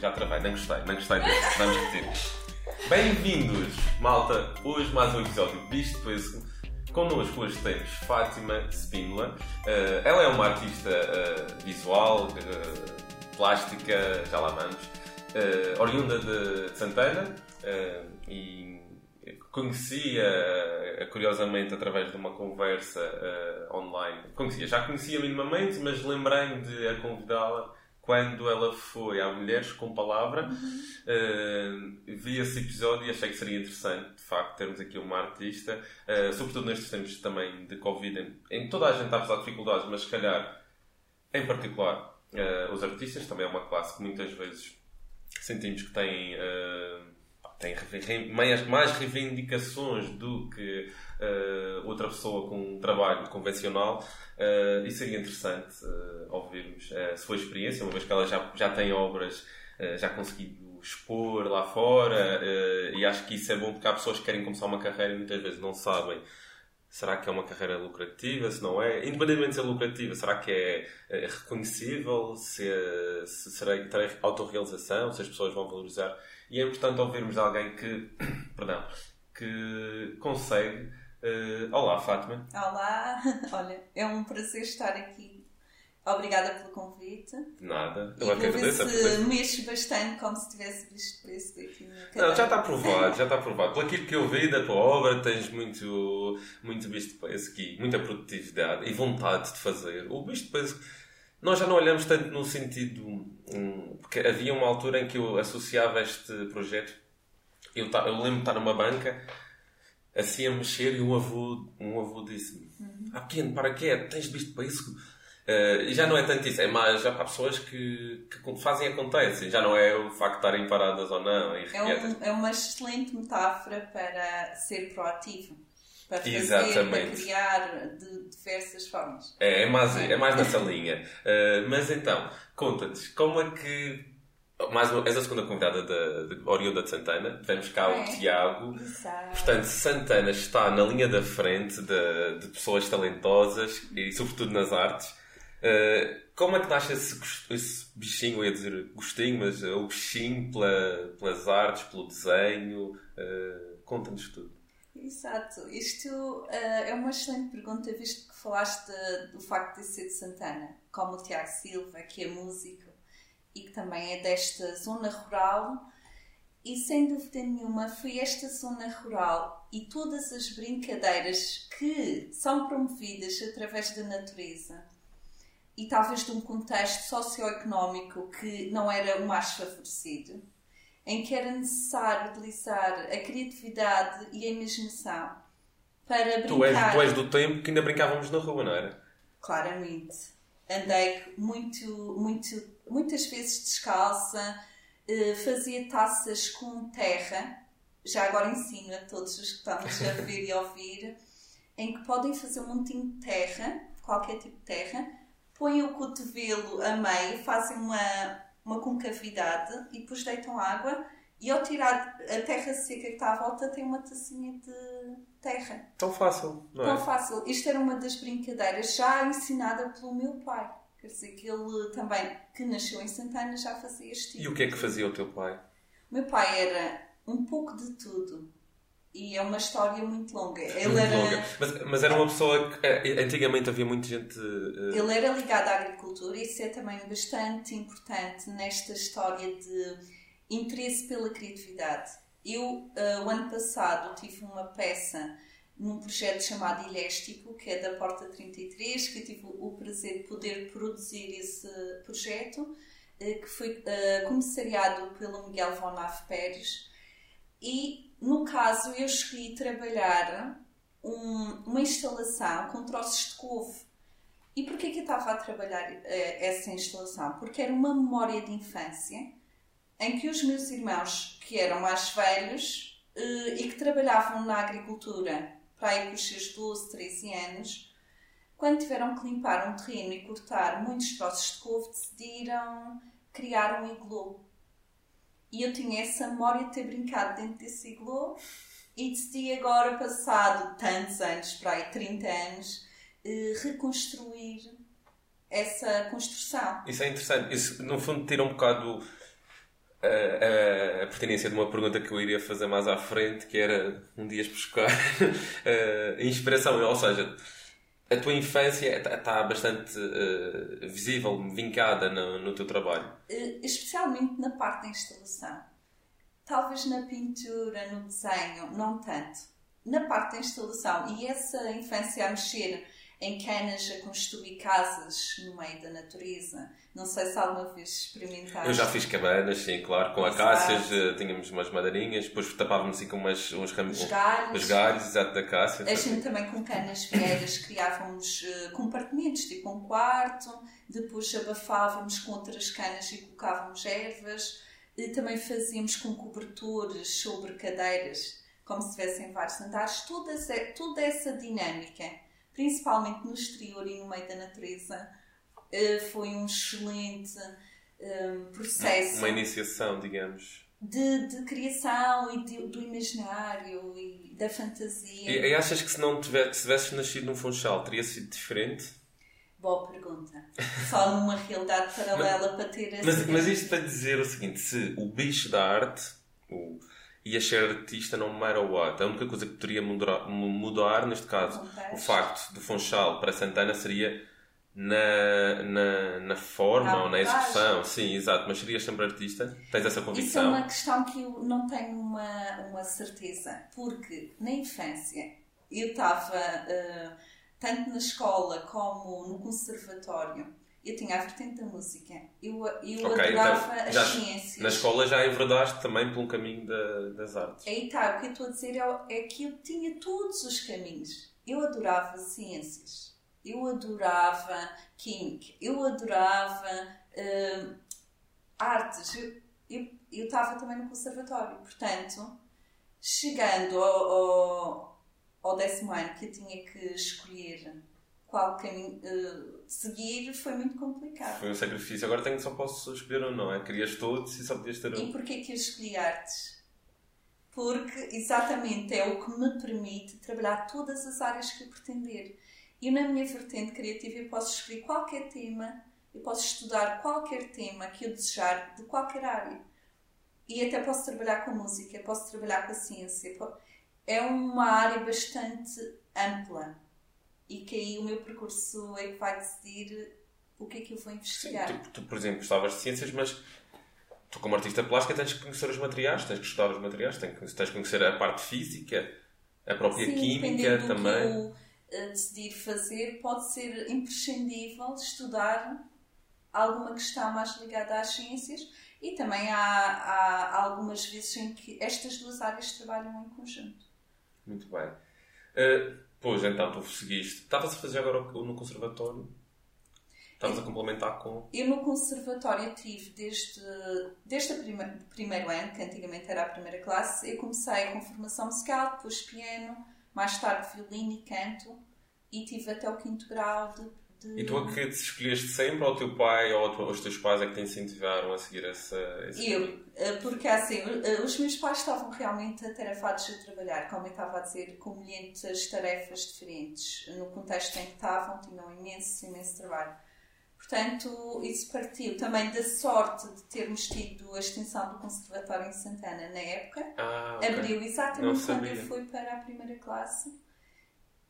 já travei, não gostei, não gostei disso. Vamos repetir. Bem-vindos, malta. Hoje mais um episódio disto, pois connosco hoje temos Fátima Spínola. Uh, ela é uma artista uh, visual, uh, plástica, já lá vamos, oriunda de Santana e conhecia, curiosamente, através de uma conversa online. Conhecia, já conhecia minimamente, mas lembrei-me de a convidá-la quando ela foi a Mulheres com Palavra, uh, vi esse episódio e achei que seria interessante, de facto, termos aqui uma artista, uh, sobretudo nestes tempos também de Covid, em, em toda a gente apesar de dificuldades, mas se calhar, em particular, uh, os artistas, também é uma classe que muitas vezes sentimos que têm tem mais, mais reivindicações do que uh, outra pessoa com um trabalho convencional. Uh, e seria interessante uh, ouvirmos a sua experiência, uma vez que ela já, já tem obras, já conseguiu expor lá fora. e acho que isso é bom porque há pessoas que querem começar uma carreira e muitas vezes não sabem Será que é uma carreira lucrativa? Se não é? Independentemente de ser lucrativa, será que é, é reconhecível? Se, se será, terá autorrealização? Se as pessoas vão valorizar? E é importante ouvirmos de alguém que, perdão, que consegue. Uh, olá, Fátima. Olá, olha, é um prazer estar aqui Obrigada pelo convite. Nada. Eu que agradeço. Se mexo bastante como se tivesse visto preço daqui na Não, já está provado, já está provado. Pelo aquilo que eu vi da tua obra, tens muito, muito visto peso aqui, muita produtividade e vontade de fazer. O visto peso, nós já não olhamos tanto no sentido. Um, porque havia uma altura em que eu associava este projeto. Eu, eu lembro de estar numa banca assim a mexer e um avô, um avô disse-me: uhum. Ah, pequeno, para quê? Tens visto para isso? Uh, e já não é tanto isso, é mais já para pessoas que, que fazem acontece, já não é o facto de estarem paradas ou não. É, um, é, uma excelente metáfora para ser proativo. Para fazer, Exatamente. para criar de diversas formas. É, é, mais, é mais nessa linha. Uh, mas então, conta-nos, como é que mais uma, és a segunda convidada da, de Oriunda de Santana. Tivemos cá é. o Tiago. Exato. Portanto, Santana está na linha da frente de, de pessoas talentosas e, sobretudo, nas artes. Uh, como é que nasce esse, esse bichinho, eu ia dizer gostinho, mas uh, o bichinho pela, pelas artes, pelo desenho? Uh, Conta-nos tudo. Exato. Isto é uma excelente pergunta, visto que falaste do facto de ser de Santana, como o Tiago Silva, que é músico e que também é desta zona rural. E sem dúvida nenhuma foi esta zona rural e todas as brincadeiras que são promovidas através da natureza e talvez de um contexto socioeconómico que não era o mais favorecido, em que era necessário utilizar a criatividade e a imaginação para brincar. Tu és, tu és do tempo que ainda brincávamos na rua, não era? Claramente. Andei muito, muito, muitas vezes descalça, eh, fazia taças com terra, já agora ensino a todos os que estamos a ver e a ouvir, em que podem fazer um montinho de terra, qualquer tipo de terra, põem o cotovelo a meio, fazem uma, uma concavidade e depois deitam água e ao tirar a terra seca que está à volta tem uma tacinha de terra. Tão fácil, não é? Tão fácil. Isto era uma das brincadeiras já ensinada pelo meu pai. Quer dizer que ele também, que nasceu em Santana, já fazia este tipo. E o que é que fazia o teu pai? O meu pai era um pouco de tudo. E é uma história muito longa. Ele muito era... longa. Mas, mas, era uma pessoa que eh, antigamente havia muita gente. Uh... Ele era ligado à agricultura e isso é também bastante importante nesta história de interesse pela criatividade. Eu, uh, o ano passado, tive uma peça num projeto chamado Iléstico, que é da Porta 33, que eu tive o prazer de poder produzir esse projeto, uh, que foi comissariado pelo Miguel Von Pérez. E no caso, eu escolhi trabalhar um, uma instalação com troços de couve. E porquê que eu estava a trabalhar uh, essa instalação? Porque era uma memória de infância em que os meus irmãos, que eram mais velhos uh, e que trabalhavam na agricultura para aí com os seus 12, 13 anos, quando tiveram que limpar um terreno e cortar muitos troços de couve, decidiram criar um igloo e eu tinha essa memória de ter brincado dentro desse igloo e decidi agora, passado tantos anos, para aí 30 anos, eh, reconstruir essa construção. Isso é interessante. Isso, no fundo, tira um bocado a, a, pertinência de uma pergunta que eu iria fazer mais à frente, que era um dia buscar a inspiração, ou seja, a tua infância está tá bastante uh, visível, vincada no, no teu trabalho. Uh, especialmente na parte da instalação. Talvez na pintura, no desenho, não tanto. Na parte da instalação. E essa infância a mexer em canas a construir casas no meio da natureza. Não sei se alguma vez experimentaste. Eu já fiz cabanas, sim, claro, com acácias, uh, tínhamos umas madeirinhas, depois tapávamos assim com umas, uns ramos. Os galhos. Os galhos, exato, da acácia. A gente também com canas vieiras criávamos uh, compartimentos, tipo um quarto, depois abafávamos com outras canas e colocávamos ervas. E também fazíamos com cobertores sobre cadeiras, como se tivessem vários andares. Toda essa, toda essa dinâmica principalmente no exterior e no meio da natureza, eh, foi um excelente um, processo. Uma iniciação, digamos. De, de criação e de, do imaginário e da fantasia. E, e achas que se não tivesse, se tivesses nascido num Funchal, teria sido diferente? Boa pergunta. Só numa realidade paralela mas, para ter essa. Mas, mas isto para dizer o seguinte: se o bicho da arte, o, ia ser artista no matter what. A única coisa que poderia mudar, mudar neste caso, o facto de Funchal para Santana seria na, na, na forma ou na execução. Sim, exato. Mas serias sempre artista? Tens essa convicção? Isso é uma questão que eu não tenho uma, uma certeza. Porque na infância eu estava, uh, tanto na escola como no conservatório, eu tinha a vertente da música. Eu, eu okay, adorava então, já, as ciências. Na escola já enverdaste também pelo caminho da, das artes. Aí está, o que eu estou a dizer é, é que eu tinha todos os caminhos. Eu adorava ciências. Eu adorava química. Eu adorava uh, artes. Eu estava também no conservatório. Portanto, chegando ao, ao, ao décimo ano que eu tinha que escolher qual caminho uh, seguir foi muito complicado. Foi um sacrifício. Agora tenho, só posso escolher ou não. É? Querias todos e só podias ter um. E porquê que eu escolhi artes? Porque exatamente é o que me permite trabalhar todas as áreas que eu pretender. E na minha vertente criativa eu posso escolher qualquer tema, eu posso estudar qualquer tema que eu desejar de qualquer área. E até posso trabalhar com música, posso trabalhar com a ciência. É uma área bastante ampla e que aí o meu percurso é que vai decidir o que é que eu vou investigar. Sim, tu, tu, por exemplo, gostavas de ciências, mas tu, como artista plástica, tens que conhecer os materiais, tens que estudar os materiais, tens que, tens que conhecer a parte física, a própria Sim, química do também. Que eu uh, decidir fazer, pode ser imprescindível estudar alguma que está mais ligada às ciências e também há, há algumas vezes em que estas duas áreas trabalham em conjunto. Muito bem. Uh, Pois, então, tu seguiste. Estavas a fazer agora no conservatório? Estavas a complementar com... Eu no conservatório tive desde, desde o prime, primeiro ano, que antigamente era a primeira classe, eu comecei com formação musical, depois piano, mais tarde violino e canto, e tive até o quinto grau de... E tu a que te escolheste sempre ou o teu pai ou os teus pais é que te incentivaram a seguir essa. Esse eu, eh, porque assim, eh, os meus pais estavam realmente atarefados a trabalhar, como eu estava a dizer, com muitas tarefas diferentes. No contexto em que estavam, tinham imenso, imenso trabalho. Portanto, isso partiu também da sorte de termos tido a extensão do Conservatório em Santana na época. Ah, okay. Abriu exatamente quando eu fui para a primeira classe.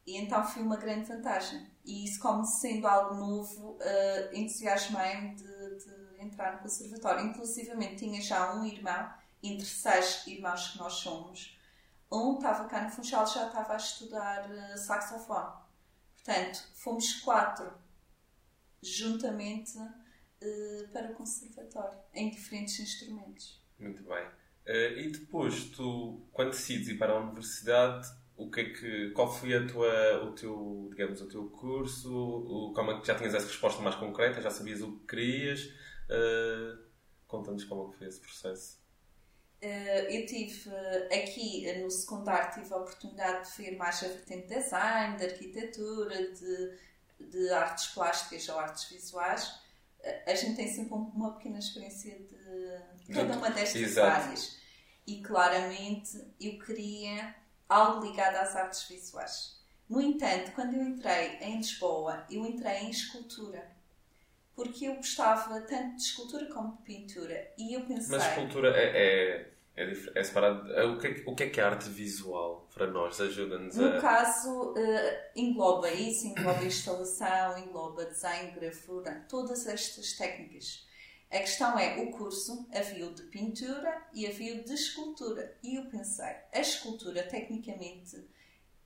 E então foi uma grande vantagem. E isso, como sendo algo novo, uh, entusiasmei-me de, de, entrar no conservatório. Inclusive, tinha já um irmão, entre seis irmãos que nós somos. Um estava cá no Funchal já estava a estudar uh, saxofone. Portanto, fomos quatro juntamente uh, para o conservatório, em diferentes instrumentos. Muito bem. Uh, e depois, tu, quando decides ir para a universidade, o que é que, qual foi a tua, o teu, digamos, o teu curso? O, como é que já tinhas essa resposta mais concreta? Já sabias o que querias? Uh, Conta-nos como é que foi esse processo. Uh, eu tive aqui no secundário tive a oportunidade de ver mais a vertente de design, de arquitetura, de, de artes plásticas ou artes visuais. A gente tem sempre uma pequena experiência de cada uma destas Exato. áreas. E claramente eu queria algo ligado às artes visuais. No entanto, quando eu entrei em Lisboa, eu entrei em escultura. porque eu gostava tanto de escultura como de pintura. E eu pensei. Mas escultura é, é, é, é separado. É, o, que é, o que é que é arte visual para nós? Ajuda-nos No a. caso, eh, engloba isso, engloba instalação, engloba desenho, gravura, todas estas técnicas. A questão é, o curso havia o de pintura e havia o de escultura. E eu pensei, a escultura tecnicamente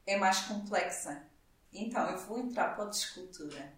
é mais complexa. Então eu vou entrar para o de escultura.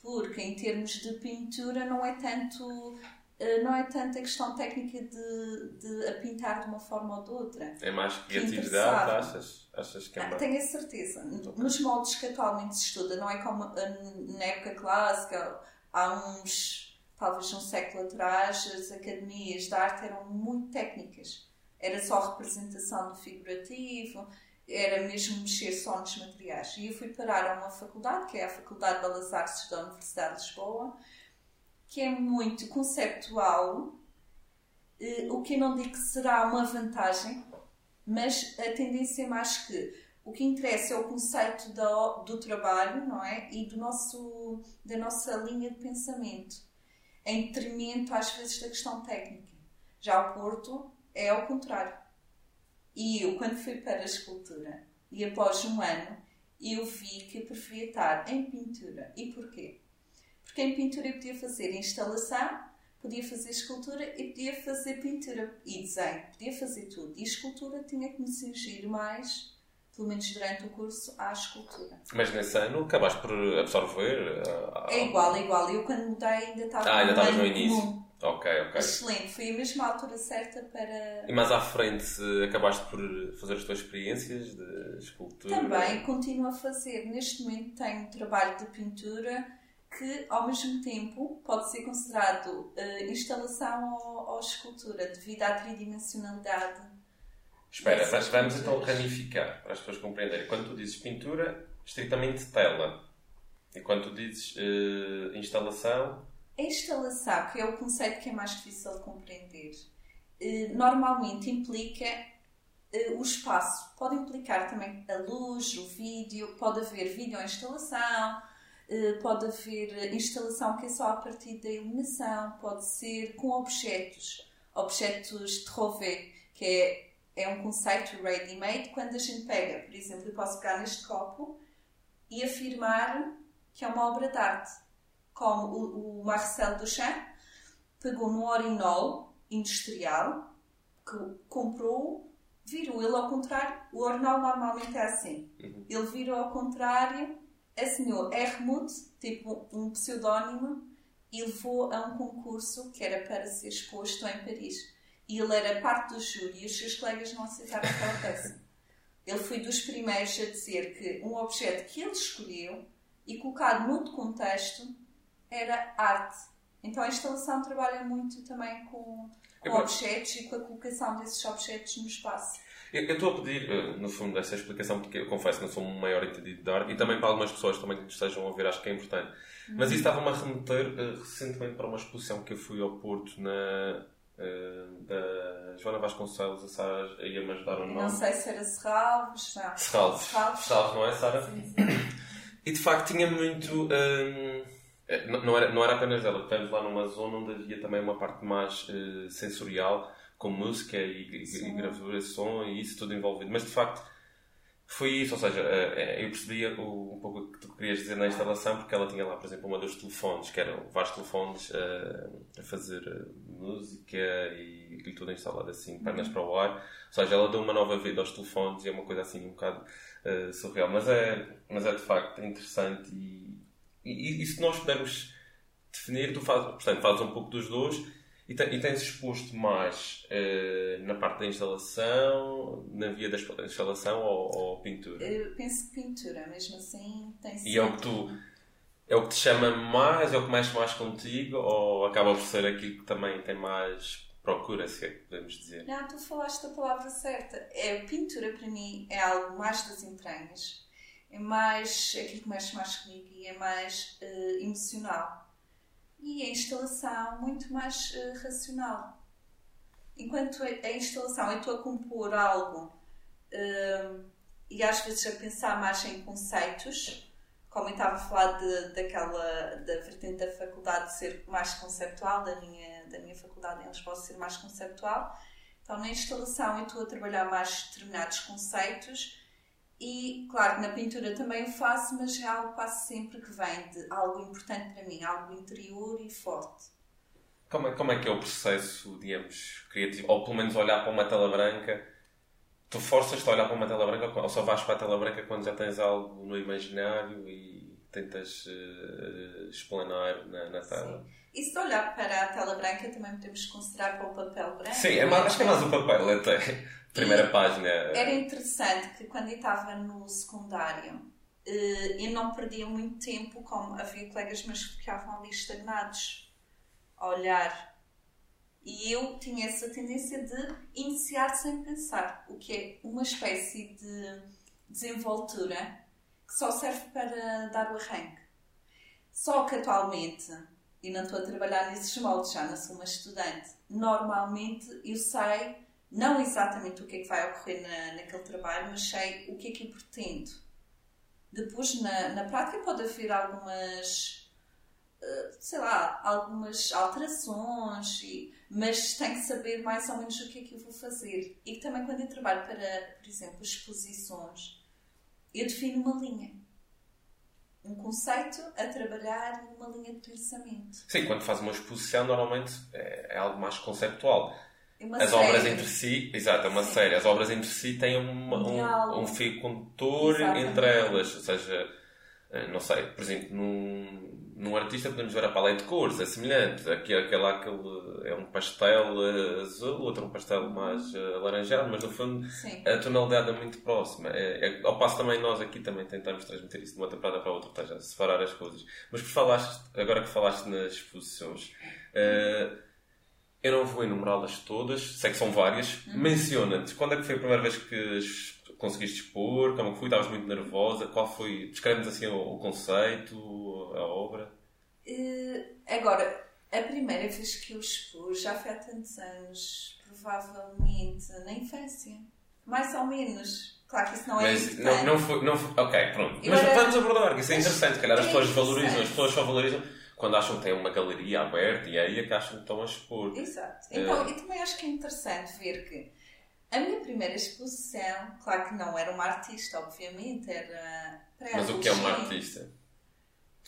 Porque em termos de pintura não é tanto eh, não é tanto a questão técnica de, de a pintar de uma forma ou de outra. É mais Que criatividade, achas? Achas que é Ah, mais. tenho a certeza. Nos moldes que atualmente se estuda, não é como ah, na época clássica, há uns, talvez um século atrás, as academias de arte eram muito técnicas. Era só representação do figurativo, era mesmo mexer só nos materiais. E eu fui parar a uma faculdade, que é a Faculdade de Belas Artes da Universidade de Lisboa, que é muito conceptual, eh, o que eu não digo que será uma vantagem, mas a tendência é mais que o que interessa é o conceito da- do trabalho, não é? E do nosso, da nossa linha de pensamento, em detrimento às vezes da questão técnica. Já o Porto é ao contrário. E eu, quando fui para a escultura, e após um ano, eu vi que preferia estar em pintura. E porquê? Porque em pintura eu podia fazer instalação, podia fazer escultura e podia fazer pintura e desenho, podia fazer tudo. E escultura tinha que me cingir mais, pelo menos durante o curso, à escultura. Mas nesse ano acabaste por absorver. ah, É igual, é igual. Eu quando mudei ainda estava Ah, ainda no estavas no início. comum. Ok, ok. Excelente, foi a mesma altura certa para. E mais à frente acabaste por fazer as tuas experiências de escultura? Também continuo a fazer. Neste momento tenho um trabalho de pintura que, ao mesmo tempo, pode ser considerado eh, instalação ou, ou escultura, devido à tridimensionalidade. Espera, Essas mas vamos então ramificar para as pessoas compreenderem. Quando tu dizes pintura, estritamente tela. E quando tu dizes eh, instalação, A instalação, que é o conceito que é mais difícil de compreender, eh, normalmente implica eh, o espaço. Pode implicar também a luz, o vídeo, pode haver videoinstalação, eh, pode haver instalação que é só a partir da iluminação, pode ser com objetos, objetos de Rouvet, que é, é um conceito ready-made. Quando a gente pega, por exemplo, eu posso pegar neste copo e afirmar que é uma obra de arte como o, o Marcel Duchamp pegou num orinol industrial, que comprou, virou ele ao contrário. O orinol normalmente é assim. Ele virou ao contrário, assinhou Hermut, tipo um pseudónimo, e levou a um concurso que era para ser exposto em Paris. E ele era parte do júri e os seus colegas não aceitaram aquela peça. Ele foi dos primeiros a dizer que um objeto que ele escolheu e colocado noutro contexto era arte. Então a instalação trabalha muito também com, com Eu- objetos e com a colocação desses objetos no espaço. Eu eu estou a pedir, eh, no fundo, essa explicação porque eu confesso que não sou um maior entendido de arte e também para algumas pessoas também que estejam a ouvir acho que é importante. Mas isso estava-me a remeter eh, recentemente para uma exposição que eu fui ao Porto na, eh, da Joana Vasconcelos, a Sara ia-me ajudar o nome. não sei se era Serralves, não. Serralves. Serralves. Serralves, não é, Sara? Sim, sim. E de facto tinha muito. hum, eh, não, não era, não era apenas ela, estivemos lá numa zona onde havia também uma parte mais eh, sensorial, com música e, e- e gravura, som e isso tudo envolvido. Mas de facto foi isso, ou seja, eh, eh, eu percebia o, um pouco o que tu querias dizer na instalação, porque ela tinha lá, por exemplo, uma dos telefones, que eram vários telefones eh, a fazer música e tudo instalado assim, pernas para o ar. Ou seja, ela deu uma nova vida aos telefones e é uma coisa assim um bocado eh, surreal. Mas é, mas é de facto interessante e, e, e se nós pudermos definir, tu fazes, portanto, fazes um pouco dos dois e, e tens exposto mais eh, na parte da instalação, na via da instalação ou, ou pintura? Eu penso que pintura, mesmo assim, tem E é o que tu é o que te chama mais, é o que mexe mais contigo ou acaba por ser aquilo que também tem mais procura, se é que podemos dizer? Não, tu falaste a palavra certa. É, pintura para mim é algo mais das entranhas. É mais é aquilo que mexe mais comigo e é mais eh, emocional. E a instalação muito mais eh, racional. Enquanto a, a instalação eu estou a compor algo eh, e às vezes a pensar mais em conceitos, como eu estava a falar de, daquela, da vertente da faculdade ser mais conceptual, da minha, da minha faculdade em Lisboa ser mais conceptual, então na instalação eu estou a trabalhar mais determinados conceitos e, claro, na pintura também o faço, mas é algo quase sempre que vem de algo importante para mim, algo interior e forte. Como é, como é que é o processo, digamos, criativo? Ou pelo menos olhar para uma tela branca tu forças-te a olhar para uma tela branca ou só vais para a tela branca quando já tens algo no imaginário e tentas uh, explanar na, na tela? Sim. E se olhar para a tela branca também podemos considerar para o papel branco? Sim, é mais, acho que é mais o papel até. Primeira e página. Era interessante que quando eu estava no secundário eh, eu não perdia muito tempo, como havia colegas meus que ficavam ali estagnados a olhar e eu tinha essa tendência de iniciar sem pensar, o que é uma espécie de desenvoltura que só serve para dar o arranque. Só que atualmente, e não estou a trabalhar nesses moldes, já não sou uma estudante, normalmente eu sei não exatamente o que é que vai ocorrer na, naquele trabalho, mas sei o que é que eu pretendo. Depois, na, na prática, pode haver algumas, uh, sei lá, algumas alterações e mas tenho que saber mais ou menos o que é que eu vou fazer. E também quando eu trabalho para, por exemplo, exposições, eu defino uma linha. Um conceito a trabalhar numa linha de pensamento. Sim, quando faz uma exposição, normalmente é, é algo mais conceptual. É uma As série. obras entre si, exato, é uma Sim. série. As obras entre si têm uma, um, um fio condutor entre elas. Ou seja, eh, não sei, por exemplo, num, num artista podemos ver a paleta de cores, é semelhante. Aqui, aquele, aquele é um pastel eh, azul, outro um pastel mais uh, alaranjado, mas no fundo Sim. a tonalidade é muito próxima. É, é, ao passo também nós aqui também tentamos transmitir isso de uma temporada para a outra, seja, separar as coisas. Mas por falaste, agora que falaste nas exposições, uh, eu não vou enumerá-las todas, sei que são várias. Uhum. Menciona-te, quando é que foi a primeira vez que conseguiste expor? Como foi? Estavas muito nervosa? Qual foi? Descreve-nos assim o, o, conceito, a obra. Uh, agora, a primeira vez que eu expus já foi há tantos anos, provavelmente na infância. Mais ou menos. Claro que isso não é Mas não, não, foi, não foi. Ok, pronto. Eu Mas era... vamos abordar, que isso é interessante. Se calhar as é pessoas valorizam, as pessoas só valorizam quando acham que têm uma galeria aberta e é aí é que acham que estão a expor. Exato. Então, uh... eu também acho que é interessante ver que a minha primeira exposição, claro que não era uma artista, obviamente, era para Mas o que é uma artista?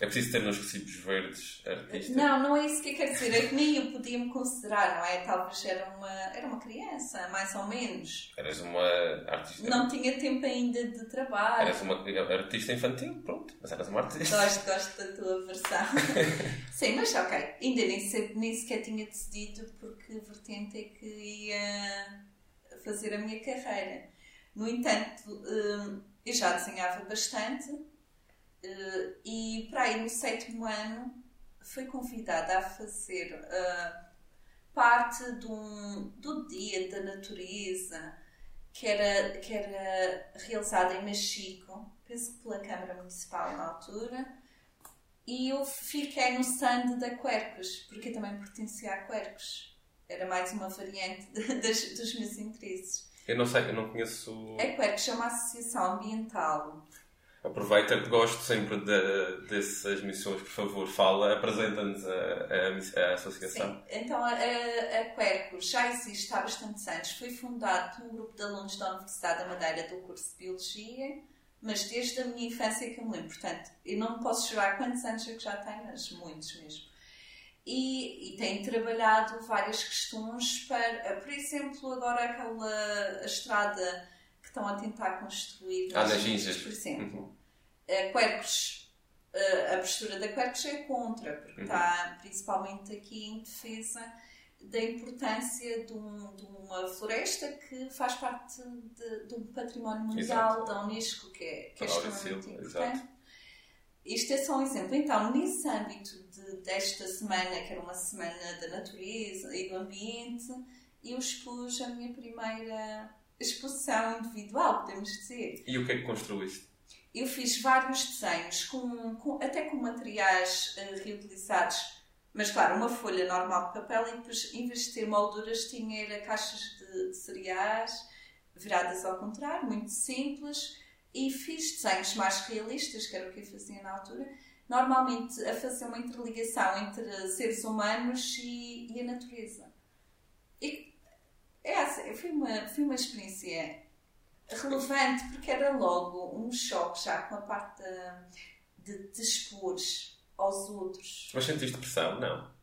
É preciso ter nos recibos verdes artista? Não, não é isso que eu quero dizer. É que nem eu podia me considerar, não é? Talvez era uma, era uma criança, mais ou menos. Eras uma artista. Não tinha tempo ainda de trabalho. Eras uma artista infantil, pronto. Mas eras uma artista. Gosto, gosto da tua versão. Sim, mas ok. Ainda nem, nem sequer tinha decidido porque vertente é que ia fazer a minha carreira. No entanto, hum, eu já desenhava bastante hum, e para aí no sétimo ano fui convidada a fazer hum, parte de um, do Dia da Natureza que era, que era realizado em Mexico, penso que pela Câmara Municipal na altura, e eu fiquei no stand da Quercus, porque eu também pertencia a Quercus era mais uma variante das, dos meus interesses. Eu não sei, eu não conheço. É que é que chama Associação Ambiental. Aproveita que gosto sempre de, dessas missões, por favor, fala, apresenta-nos a, a, a, associação. Sim. Então, a, a Quercus já existe há bastantes anos. Foi fundado por um grupo de alunos da Universidade da Madeira do curso de Biologia, mas desde a minha infância que eu me lembro. Portanto, eu não posso jurar quantos anos é que já tenho, mas muitos mesmo e, e tem trabalhado várias questões para, por exemplo, agora aquela estrada que estão a tentar construir ah, nas Ginjas, por exemplo. Uhum. A Quercus, a postura da Quercus é contra, porque uhum. está principalmente aqui em defesa da importância de, um, de, uma floresta que faz parte de, de um património mundial Exato. da Unesco, que é, que é extremamente importante. Exato. Isto é só um exemplo. Então, nesse âmbito de, desta semana, que era uma semana da natureza e do ambiente, eu expus a minha primeira exposição individual, podemos dizer. E o que é que construíste? Eu fiz vários desenhos, com, com até com materiais uh, reutilizados, mas claro, uma folha normal de papel e depois, em vez de ter molduras, tinha era caixas de, de cereais viradas ao contrário, muito simples e fiz desenhos mais realistas, que era o que eu fazia na altura, normalmente a fazer uma interligação entre seres humanos e, e a natureza. E é assim, foi uma, foi uma experiência relevante porque era logo um choque já com a parte de, de, de expor aos outros. Mas sentiste pressão? Não.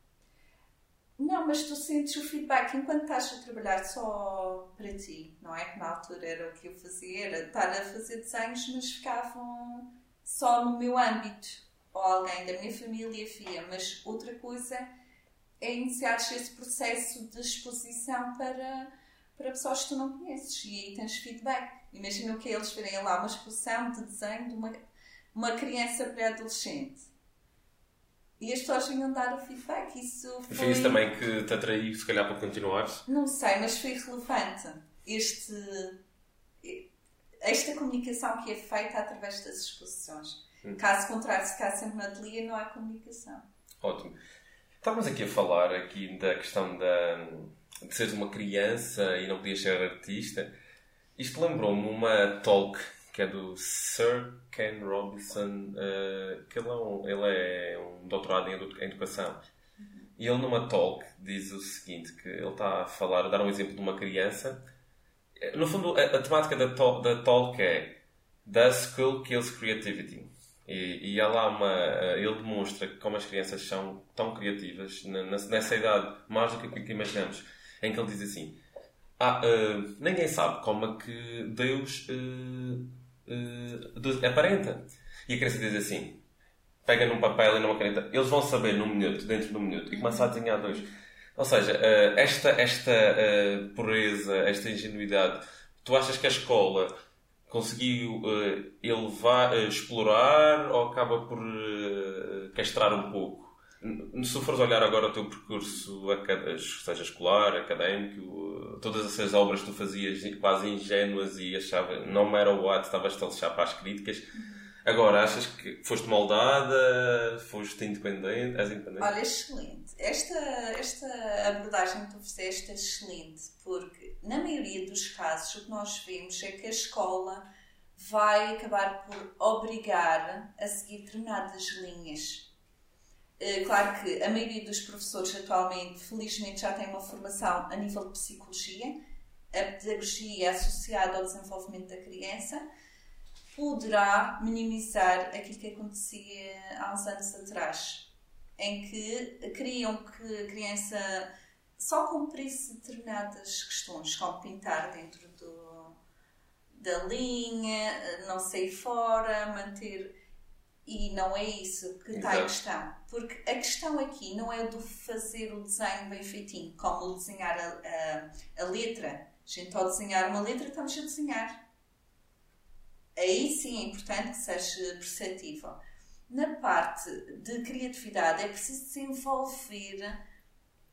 Não, mas tu sentes o feedback enquanto estás a trabalhar só para ti, não é? Que na altura era o que eu fazia, era estar a fazer desenhos, mas ficavam só no meu âmbito, ou alguém da minha família via. Mas outra coisa é iniciar esse processo de exposição para, para pessoas que tu não conheces e aí tens feedback. Imagina o que é eles verem lá uma exposição de desenho de uma, uma criança pré-adolescente e as pessoas vinham dar o feedback. Isso foi... foi isso também que te atraiu, se calhar, para continuares? Não sei, mas foi relevante. Este, esta comunicação que é feita através das exposições. Hum. Caso contrário, se ficar sempre na ateliê, não há comunicação. Ótimo. Estávamos aqui a falar aqui da questão da, de seres uma criança e não podias ser artista. Isto lembrou-me uma talk que é do Sir Ken Robinson, uh, que ele é, um, ele é um doutorado em educação. E ele numa talk diz o seguinte, que ele está a falar, a dar um exemplo de uma criança. Eh, no fundo, a, a temática da, to, da talk é Does School Kills Creativity? E, e há lá uma... Eh, ele demonstra como as crianças são tão criativas, nessa idade, do que que imaginamos, em que ele diz assim... Ah, uh, ninguém sabe como é que Deus... Uh, uh, aparenta. E a criança diz assim: pega num papel e numa caneta, eles vão saber num minuto, dentro de um minuto, e começa a desenhar dois. Ou seja, uh, esta, esta uh, pureza, esta ingenuidade, tu achas que a escola conseguiu elevar, explorar ou acaba por castrar um pouco? Se fores olhar agora o teu percurso, seja escolar, académico, todas essas obras que tu fazias quase ingênuas e achava, no matter what, estavas a lixar para as críticas. Agora, achas que foste moldada, foste independente, és independente? Olha, excelente. Esta, esta abordagem que tu fizeste é excelente, porque na maioria dos casos o que nós vemos é que a escola vai acabar por obrigar a seguir determinadas linhas claro que a maioria dos professores atualmente, felizmente, já tem uma formação a nível de psicologia, a pedagogia associada ao desenvolvimento da criança. Poderá minimizar aquilo que acontecia há uns anos atrás, em que queriam que a criança só cumprisse determinadas questões, como pintar dentro do, da linha, não sair fora, manter e não é isso que está em questão. Porque a questão aqui não é do fazer o desenho bem feitinho, como desenhar a, a, a letra. A gente, ao desenhar uma letra, estamos a desenhar. Aí sim é importante que seja perceptível. Na parte de criatividade, é preciso desenvolver,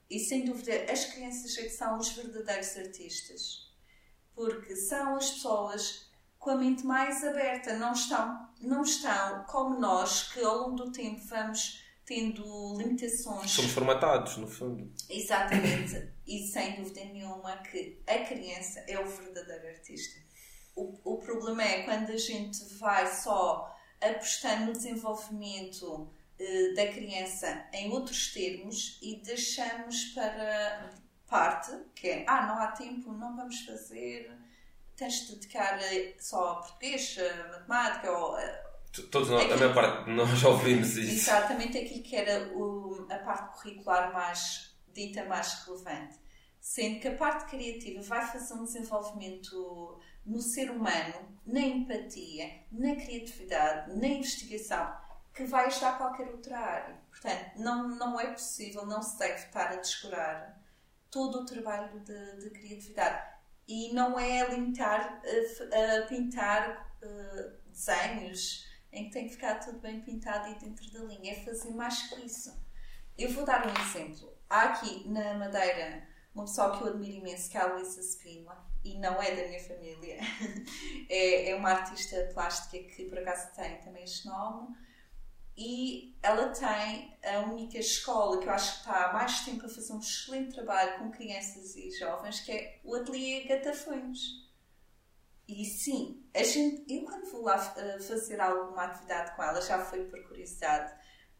e sem dúvida, as crianças é que são os verdadeiros artistas. Porque são as pessoas com a mente mais aberta, não estão, não estão como nós, que ao longo do tempo vamos tendo limitações. Somos formatados, no fundo. Exatamente. e sem dúvida nenhuma que a criança é o verdadeiro artista. O, o problema é quando a gente vai só apostando no desenvolvimento uh, da criança em outros termos e deixamos para parte, que é, ah, não há tempo, não vamos fazer tens de dedicar eh, só a português, a matemática ou. Todos nós, aquilo, a maior parte de nós já ouvimos isso. Exatamente aquilo que era o, a parte curricular mais dita mais relevante. Sendo que a parte criativa vai fazer um desenvolvimento no ser humano, na empatia, na criatividade, na investigação, que vai ajudar qualquer outra área. Portanto, não, não é possível, não se deve estar a descurar todo o trabalho de, de criatividade e não é limitar a, a pintar uh, desenhos em que tem que ficar tudo bem pintado e dentro da linha, é fazer mais que isso. Eu vou dar um exemplo. Há aqui na Madeira uma pessoa que eu admiro imenso, que é a Luísa Spínola, e não é da minha família. é, é uma artista plástica que por acaso tem também este nome e ela tem a única escola que eu acho que está há mais tempo a fazer um excelente trabalho com crianças e jovens, que é o Ateliê Gatafões. E sim, a gente, eu quando vou lá uh, fazer alguma atividade com ela, já foi por curiosidade,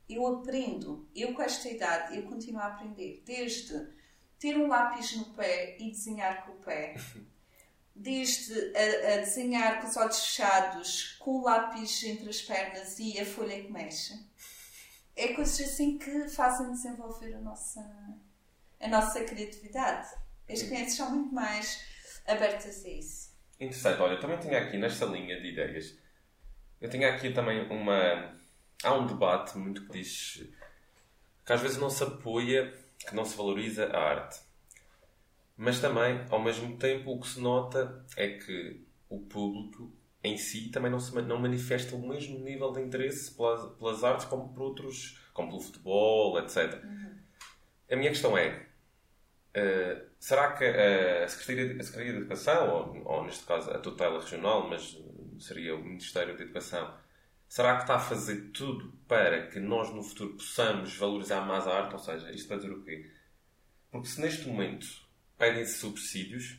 eu aprendo. Eu com esta idade, eu continuo a aprender. Desde ter um lápis no pé e desenhar com o pé, desde a, a, desenhar com os olhos fechados, com o lápis entre as pernas e a folha que mexe. É coisas assim que fazem desenvolver a nossa, a nossa criatividade. As crianças são muito mais abertas a isso. Interessante. Olha, eu também tinha aqui nesta linha de ideias, eu tinha aqui também uma. Há um debate muito que diz que às vezes não se apoia, que não se valoriza a arte. Mas também, ao mesmo tempo, o que se nota é que o público em si também não, se, não manifesta o mesmo nível de interesse pelas, pelas artes como por outros, como pelo futebol, etc. Uhum. A minha questão é: uh, será que a Secretaria, a Secretaria de Educação, ou, ou, neste caso a tutela regional, mas seria o Ministério da Educação, será que está a fazer tudo para que nós no futuro possamos valorizar mais a arte? Ou seja, isto para dizer o quê? Porque se neste momento pedem-se subsídios,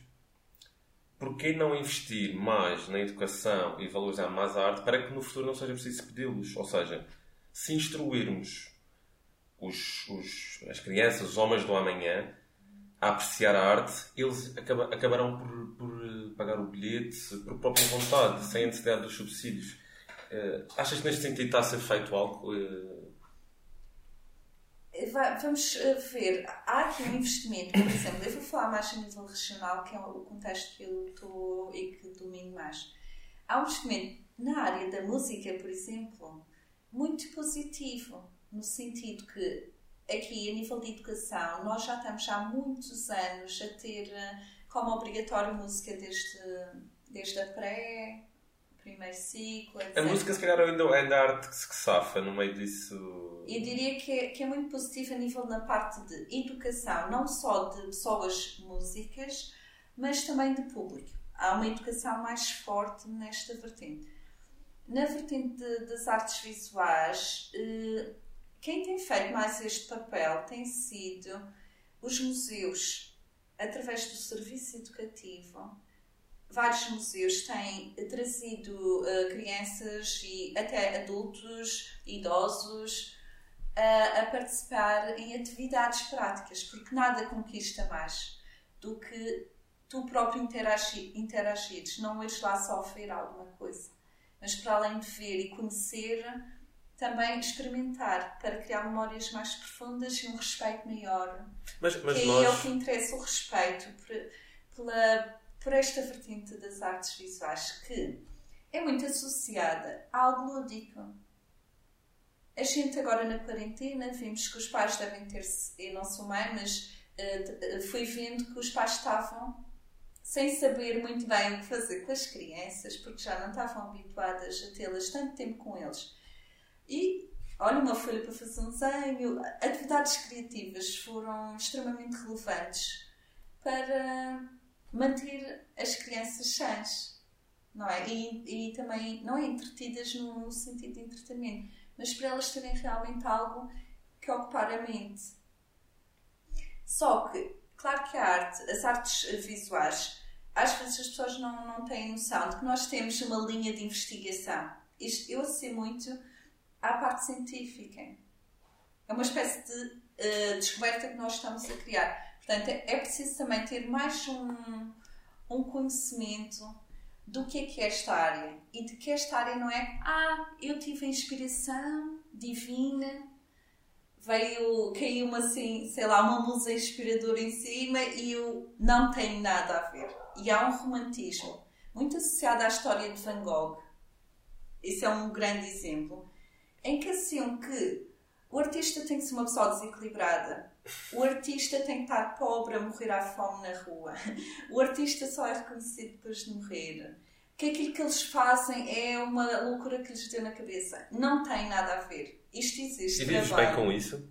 por que não investir mais na educação e valorizar mais a arte para que no futuro não seja preciso pedi-los? Ou seja, se instruirmos os, os, as crianças, os homens do amanhã, a apreciar a arte, eles acaba, acabarão por, por, eh, pagar o bilhete por própria vontade, sem a necessidade dos subsídios. Uh, achas que neste sentido está a ser feito algo? Uh... Vamos ver, há aqui um investimento, por exemplo, eu vou falar mais a nível regional, que é o contexto que eu estou e que domino mais. Há um investimento na área da música, por exemplo, muito positivo, no sentido que aqui, a nível de educação, nós já estamos há muitos anos a ter eh, como obrigatório música desde, desde a pré, primeiro ciclo, etc. A música, se calhar, ainda é a arte que se safa no meio disso. Eu diria que é, que é muito positivo a nível na parte de educação, não só de pessoas músicas, mas também de público. Há uma educação mais forte nesta vertente. Na vertente de, das artes visuais, eh, quem tem feito mais este papel tem sido os museus, através do serviço educativo. Vários museus têm trazido uh, crianças e até adultos, idosos, uh, a participar em atividades práticas, porque nada conquista mais do que tu próprio interagir, interagires, não ires lá só oferecer alguma coisa, mas para além de ver e conhecer, também experimentar para criar memórias mais profundas e um respeito maior. Mas, mas que nós... é o que interessa, o respeito pela, por esta vertente das artes visuais, que é muito associada a algo lúdico. A gente agora na quarentena vimos que os pais devem ter-se, eu não sou mãe, mas uh, fui vendo que os pais estavam sem saber muito bem o que fazer com as crianças, porque já não estavam habituadas a tê-las tanto tempo com eles. E olha, uma folha para fazer um desenho. Atividades criativas foram extremamente relevantes para manter as crianças sãs, não é? E, e também, não é entretidas no, sentido de entretenimento, mas para elas terem realmente algo que ocupar a mente. Só que, claro que a arte, as artes visuais, às vezes as pessoas não, não têm noção de que nós temos uma linha de investigação. Isto, eu sei muito à parte científica. É uma espécie de uh, descoberta que nós estamos a criar. Portanto, é, é preciso também ter mais um, um conhecimento do que é que é esta área e de que esta área não é ah, eu tive a inspiração divina veio, caiu uma assim, sei lá, uma musa inspiradora em cima e eu não tenho nada a ver. E há um romantismo muito associado à história de Van Gogh. Esse é um grande exemplo em que assumem que o artista tem que ser uma pessoa desequilibrada, o artista tem que estar pobre a morrer à fome na rua, o artista só é reconhecido depois de morrer, que aquilo que eles fazem é uma loucura que lhes deu na cabeça. Não tem nada a ver. Isto existe. E vives bem com isso?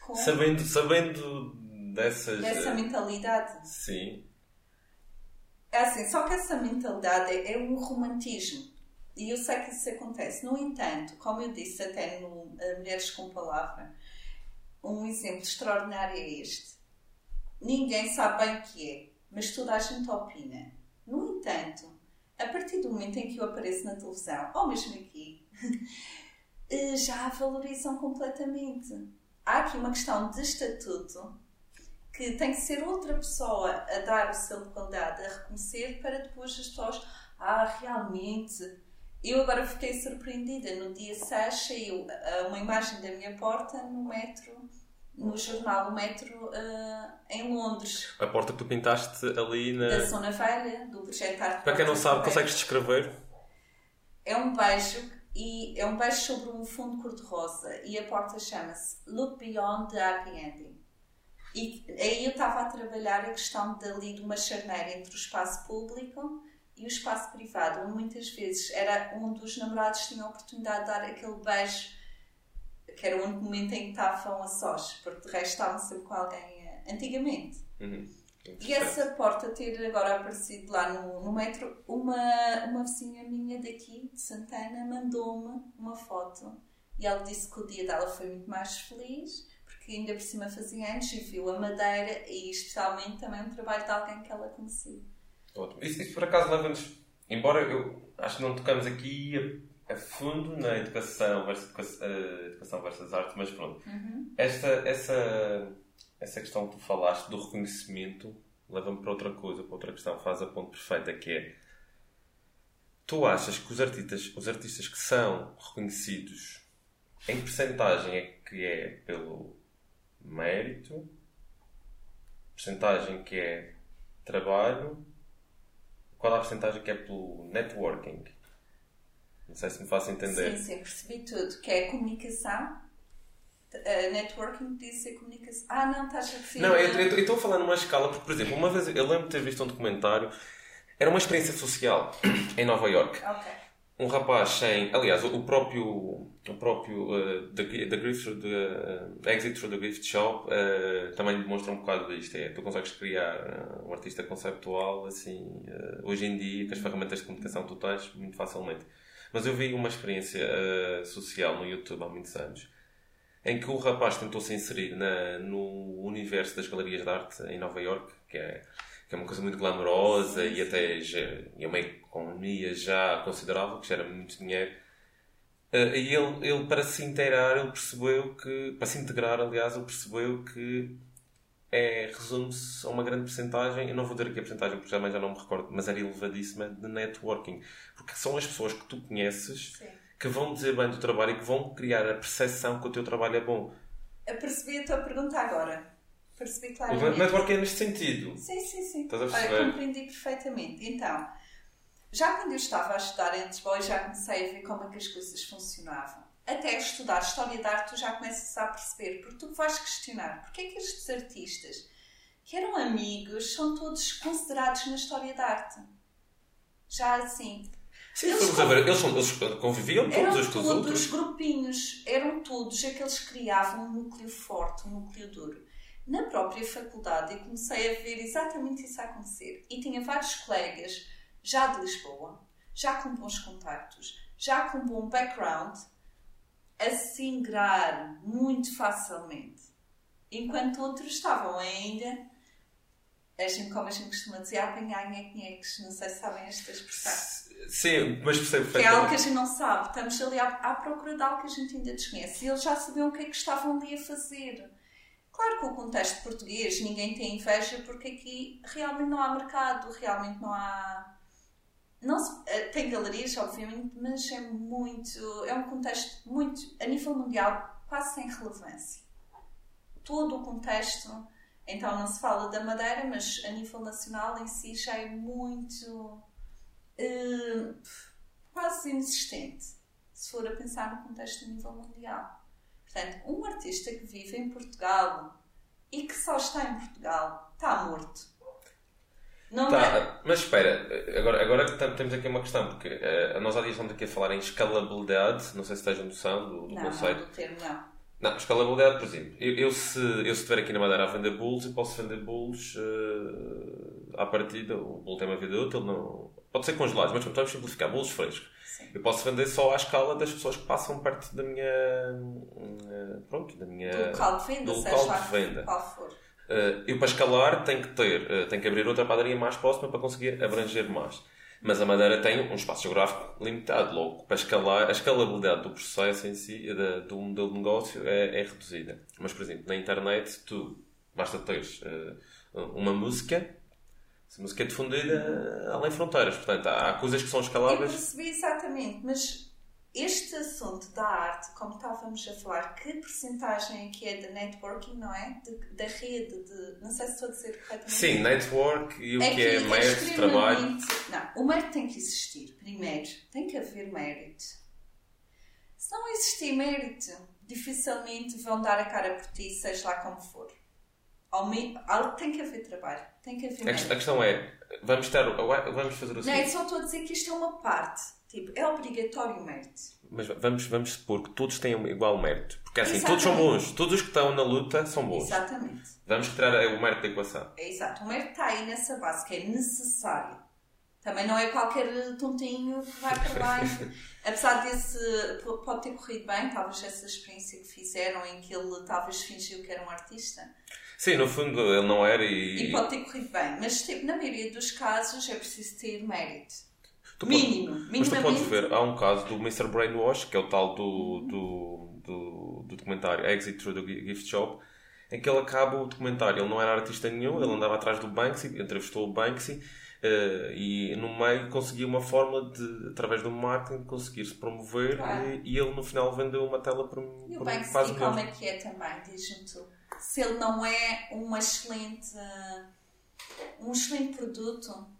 Com... Sabendo, sabendo dessas. Dessa mentalidade? Sim. É assim, só que essa mentalidade é, é um romantismo. E eu sei que isso acontece. No entanto, como eu disse até no Mulheres com Palavra, um exemplo extraordinário é este. Ninguém sabe bem o que é, mas toda a gente opina. No entanto, a partir do momento em que eu apareço na televisão, ou mesmo aqui, eh, já a valorizam completamente. Há aqui uma questão de estatuto que tem que ser outra pessoa a dar o de qualidade, a reconhecer, para depois as pessoas, ah, realmente. Eu agora fiquei surpreendida. No dia 6 saiu uma imagem da minha porta no metro no jornal O Metro uh, em Londres. A porta que tu pintaste ali na. Da Zona Velha, do projeto Arte Para quem não sabe, consegues descrever? É um beijo e é um beijo sobre um fundo cor-de-rosa e a porta chama-se Look Beyond the Happy Ending. E aí eu estava a trabalhar a questão dali de uma charneira entre o espaço público e o espaço privado, onde muitas vezes era onde os namorados tinham a oportunidade de dar aquele beijo que era o único momento em que estavam a sós, porque de resto estavam sempre com alguém eh, antigamente. Uhum. E essa porta ter agora aparecido lá no, no metro, uma, uma vizinha minha daqui, de Santana, mandou-me uma foto e ela disse que o dia dela foi muito mais feliz, porque ainda por cima fazia anos e viu a Madeira e especialmente também um trabalho de alguém que ela conhecia. Ótimo. Isso, isso por acaso leva-nos, embora eu acho que não tocamos aqui a fundo na educação versus, uh, educação versus arte, mas pronto. Uhum. Esta, essa, essa questão que tu falaste do reconhecimento leva-me para outra coisa, para outra questão, faz a ponto perfeita, que é tu achas que os artistas, os artistas que são reconhecidos em percentagem é que é pelo mérito, percentagem que é trabalho, qual a percentagem que é pelo networking? Não sei se me faço entender. Sim, sim, percebi tudo. Que é comunicação. Uh, networking podia ser comunicação. Ah, não, estás a dizer. Não, eu estou a falar numa escala, porque, por exemplo, uma vez eu lembro de ter visto um documentário, era uma experiência social em Nova York. Um rapaz sem. Aliás, o próprio. O próprio. Uh, the, the, through the, uh, Exit through the Gift Shop uh, também demonstra um bocado disto. É, tu consegues criar um artista conceptual assim, hoje em dia, com as ferramentas de comunicação que tu tens, muito facilmente. Mas eu vi uma experiência uh, social no YouTube há muitos anos em que o rapaz tentou se inserir na, no universo das galerias de arte em Nova York, que é, que é uma coisa muito glamourosa e até já, é uma economia já considerável, que gera muito dinheiro. Uh, e ele, ele, para se inteirar, ele percebeu que, para se integrar, aliás, ele percebeu que é, resume-se a uma grande porcentagem, eu não vou dizer aqui a porcentagem porque já, já não me recordo, mas era elevadíssima, de networking. Porque são as pessoas que tu conheces Sim. que vão dizer bem do trabalho e que vão criar a percepção que o teu trabalho é bom. Eu percebi a tua pergunta agora. Percebi claramente. O networking é neste sentido. Sim, sim, sim. Estás a perceber? Olha, compreendi perfeitamente. Então, já quando eu estava a estudar em Lisboa, já comecei a ver como é que as coisas funcionavam até estudar História da Arte, tu já começas a perceber, porque tu vais questionar porque é que estes artistas que eram amigos são todos considerados na História da Arte. Já assim. Sim, eles, conv... ver, eles, eles conviviam todos uns com os outros. todos grupinhos, eram todos aqueles que criavam um núcleo forte, um núcleo duro. Na própria faculdade eu comecei a ver exatamente isso a acontecer. E tinha vários colegas, já de Lisboa, já com bons contactos, já com bom background, a se ingrar muito facilmente, enquanto outros estavam ainda, a gente, como a gente costuma dizer, a apanhar nheques, não sei se sabem esta expressão. Sim, mas percebo Que é algo que a gente não sabe, estamos ali à, à procura de algo que a gente ainda desconhece. E eles já sabiam o que é que estavam ali a fazer. Claro que o contexto português ninguém tem inveja porque aqui realmente não há mercado, realmente não há não se, eh, tem galerias, obviamente, mas é muito. É um contexto muito. a nível mundial, quase sem relevância. Todo o contexto. Então, não se fala da Madeira, mas a nível nacional em si já é muito. Uh, quase inexistente, se for a pensar no contexto a nível mundial. Portanto, um artista que vive em Portugal e que só está em Portugal está morto não tá, é. Mas espera, agora, agora temos aqui uma questão, porque uh, nós há dias estamos aqui a falar em escalabilidade, não sei se tens a noção do, do não, conceito. Não, do termo, não. Não, escalabilidade, por exemplo, eu, eu, se, eu se estiver aqui na Madeira a vender bolos, eu posso vender bolos uh, à partida, o bolo tem uma vida útil, não, pode ser congelados, mas vamos simplificar, bolos frescos. Sim. Eu posso vender só à escala das pessoas que passam perto da minha. Uh, pronto, da minha. Do local de venda, do local de venda. qual for. Uh, eu para escalar tenho que ter, uh, tenho que abrir outra padaria mais próxima para conseguir abranger mais. Mas a Madeira tem um espaço geográfico limitado, logo. Para escalar, a escalabilidade do processo em si, da, do modelo de negócio, é, é, reduzida. Mas, por exemplo, na internet, tu basta teres uh, uma música, essa música é difundida além fronteiras. Portanto, há, há coisas que são escaláveis. Eu percebi exatamente, mas este assunto da arte, como estávamos a falar, que porcentagem é que é de networking, não é? De, da rede, de. Não sei se estou a dizer corretamente. Sim, network e o é que, é, é mérito, trabalho. Não, o mérito tem que existir, primeiro. Tem que haver mérito. Se não existir mérito, dificilmente vão dar a cara por ti, seja lá como for. Tem que haver trabalho, tem que haver mérito. A questão é, vamos, ter, vamos fazer o seguinte. Não, só estou a dizer que isto é uma parte Tipo, é obrigatório o mérito. Mas vamos, vamos supor que todos têm igual mérito. Porque assim, Exatamente. todos são bons. Todos os que estão na luta são bons. Exatamente. Vamos retirar o mérito da equação. É exato. O mérito está aí nessa base, que é necessário. Também não é qualquer tontinho que vai para lá. Apesar desse. Pode ter corrido bem, talvez essa experiência que fizeram em que ele talvez fingiu que era um artista. Sim, no fundo ele não era e. E pode ter corrido bem. Mas tipo, na maioria dos casos é preciso ter mérito. Tu mínimo, podes, Mas tu podes ver, há um caso do Mr. Brainwash, que é o tal do, do, do, do documentário Exit Through the Gift Shop, em que ele acaba o documentário. Ele não era artista nenhum, ele andava atrás do Banksy, entrevistou o Banksy uh, e no meio conseguiu uma forma de, através do marketing, conseguir se promover claro. e, e, ele no final vendeu uma tela por, e por o Banksy, como é que é também, diz-me tu. Se ele não é uma excelente, um excelente produto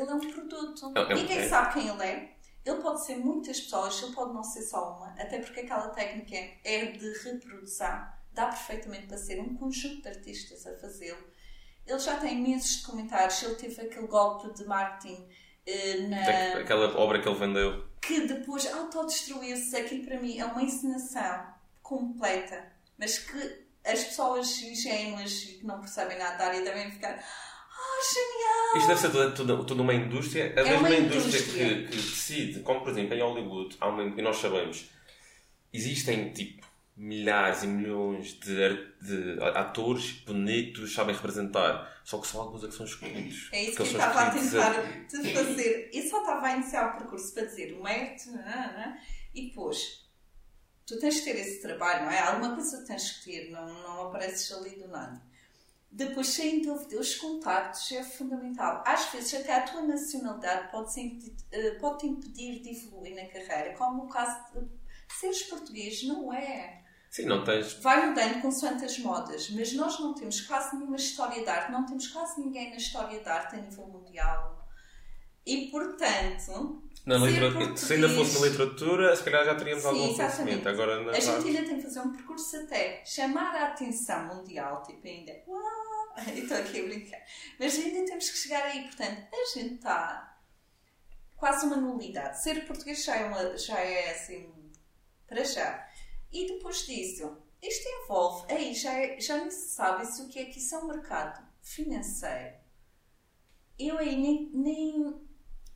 ele é um produto. É, é, Ninguém é. sabe quem ele é. Ele pode ser muitas pessoas, ele pode não ser só uma, até porque aquela técnica é de reprodução. Dá perfeitamente para ser um conjunto de artistas a fazê-lo. Ele já tem imensos comentários. Ele teve aquele golpe de marketing uh, na. Aquela obra que ele vendeu. Que depois autodestruiu-se. Aquilo para mim é uma encenação completa, mas que as pessoas ingênuas que não percebem nada da área devem ficar genial! Isto deve ser toda, toda, toda uma indústria. A é mesma indústria, indústria que, que, decide, como por exemplo em Hollywood, há uma, e nós sabemos, existem tipo milhares e milhões de, de, atores bonitos, sabem representar. Só que só alguns é que são escolhidos. É isso que, eu estava a tentar a... fazer. Eu só estava a iniciar o percurso para dizer o mérito, e depois tu tens de ter esse trabalho, não é? Alguma coisa tens que ter, não, não apareces ali do nada. Depois, sem dúvida, os contactos é fundamental. Às vezes, até a tua nacionalidade pode, eh, pode te impedir de evoluir na carreira, como o caso de seres português, não é? Sim, não tens. Vai mudando consoante as modas, mas nós não temos quase nenhuma história de arte, não temos quase ninguém na história de arte a nível mundial. E, portanto, na literatura, se ainda fosse na literatura, se calhar já teríamos Sim, algum conhecimento. Agora, na a gente ainda tem que fazer um percurso até chamar a atenção mundial, tipo ainda. Uau! Estou aqui a brincar. Mas ainda temos que chegar aí, portanto, a gente está quase uma nulidade. Ser português já é, uma, já é assim, para já. E depois disso, isto envolve, aí já, é, já nem se sabe se o que é que isso é um mercado financeiro. Eu aí nem, nem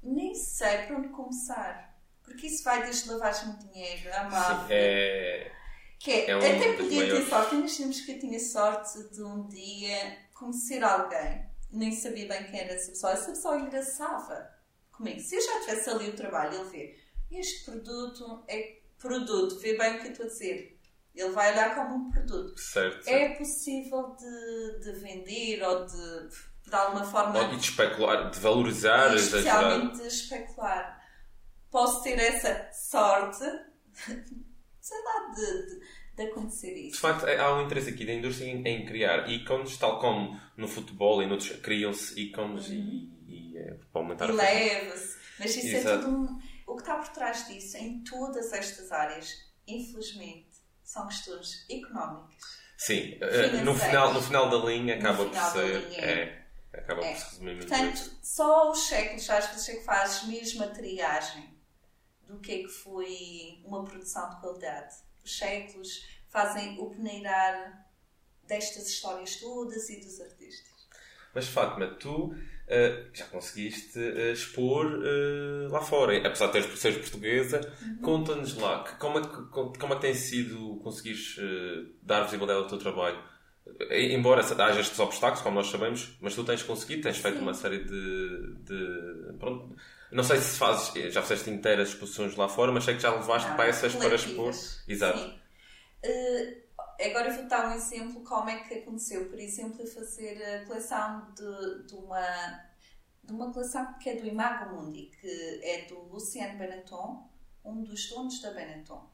nem sei para onde começar. Porque isso vai desde lavagem de dinheiro à máfia. É... Que é, é um até podia ter sorte. Nós temos que eu tinha sorte de um dia conhecer alguém. Nem sabia bem quem era essa pessoa. Essa pessoa engraçava comigo. Se eu já tivesse ali o trabalho, ele vê este produto é produto, vê bem o que eu estou a dizer. Ele vai olhar como um produto. Certo, certo. É possível de, de vender ou de de alguma forma. E de especular, de valorizar, e especialmente de especular. Posso ter essa sorte, sei lá, de, de, de, acontecer isso. De facto, há um interesse aqui da indústria em, em criar ícones, tal como no futebol e noutros, criam-se ícones uhum. e, e é, para aumentar e a leva-se. Mas isso é Exato. é tudo um, O que está por trás disso, em todas estas áreas, infelizmente, são questões económicas. Sim, eh, no final, no final da linha acaba por ser. Acaba é. por se resumir muito Portanto, só os séculos às vezes é que fazes mesmo a triagem do que é que foi uma produção de qualidade. Os séculos fazem o peneirar destas histórias todas e dos artistas. Mas Fátima, tu uh, já conseguiste uh, expor uh, lá fora, apesar de teres seres portuguesa, uhum. conta-nos lá que, como, é que, como é que tem sido conseguires dar visibilidade ao teu trabalho embora haja estes obstáculos, como nós sabemos, mas tu tens conseguido, tens feito Sim. uma série de, de, Pronto. Não sei se fazes, já fizeste inteiras exposições lá fora, mas sei que já levaste Não, peças para expor. Exato. Uh, agora vou dar um exemplo como é que aconteceu. Por exemplo, eu fazer a coleção de, de, uma, de uma coleção que é do Imago Mundi, que é do Luciano Benetton, um dos donos da Benetton.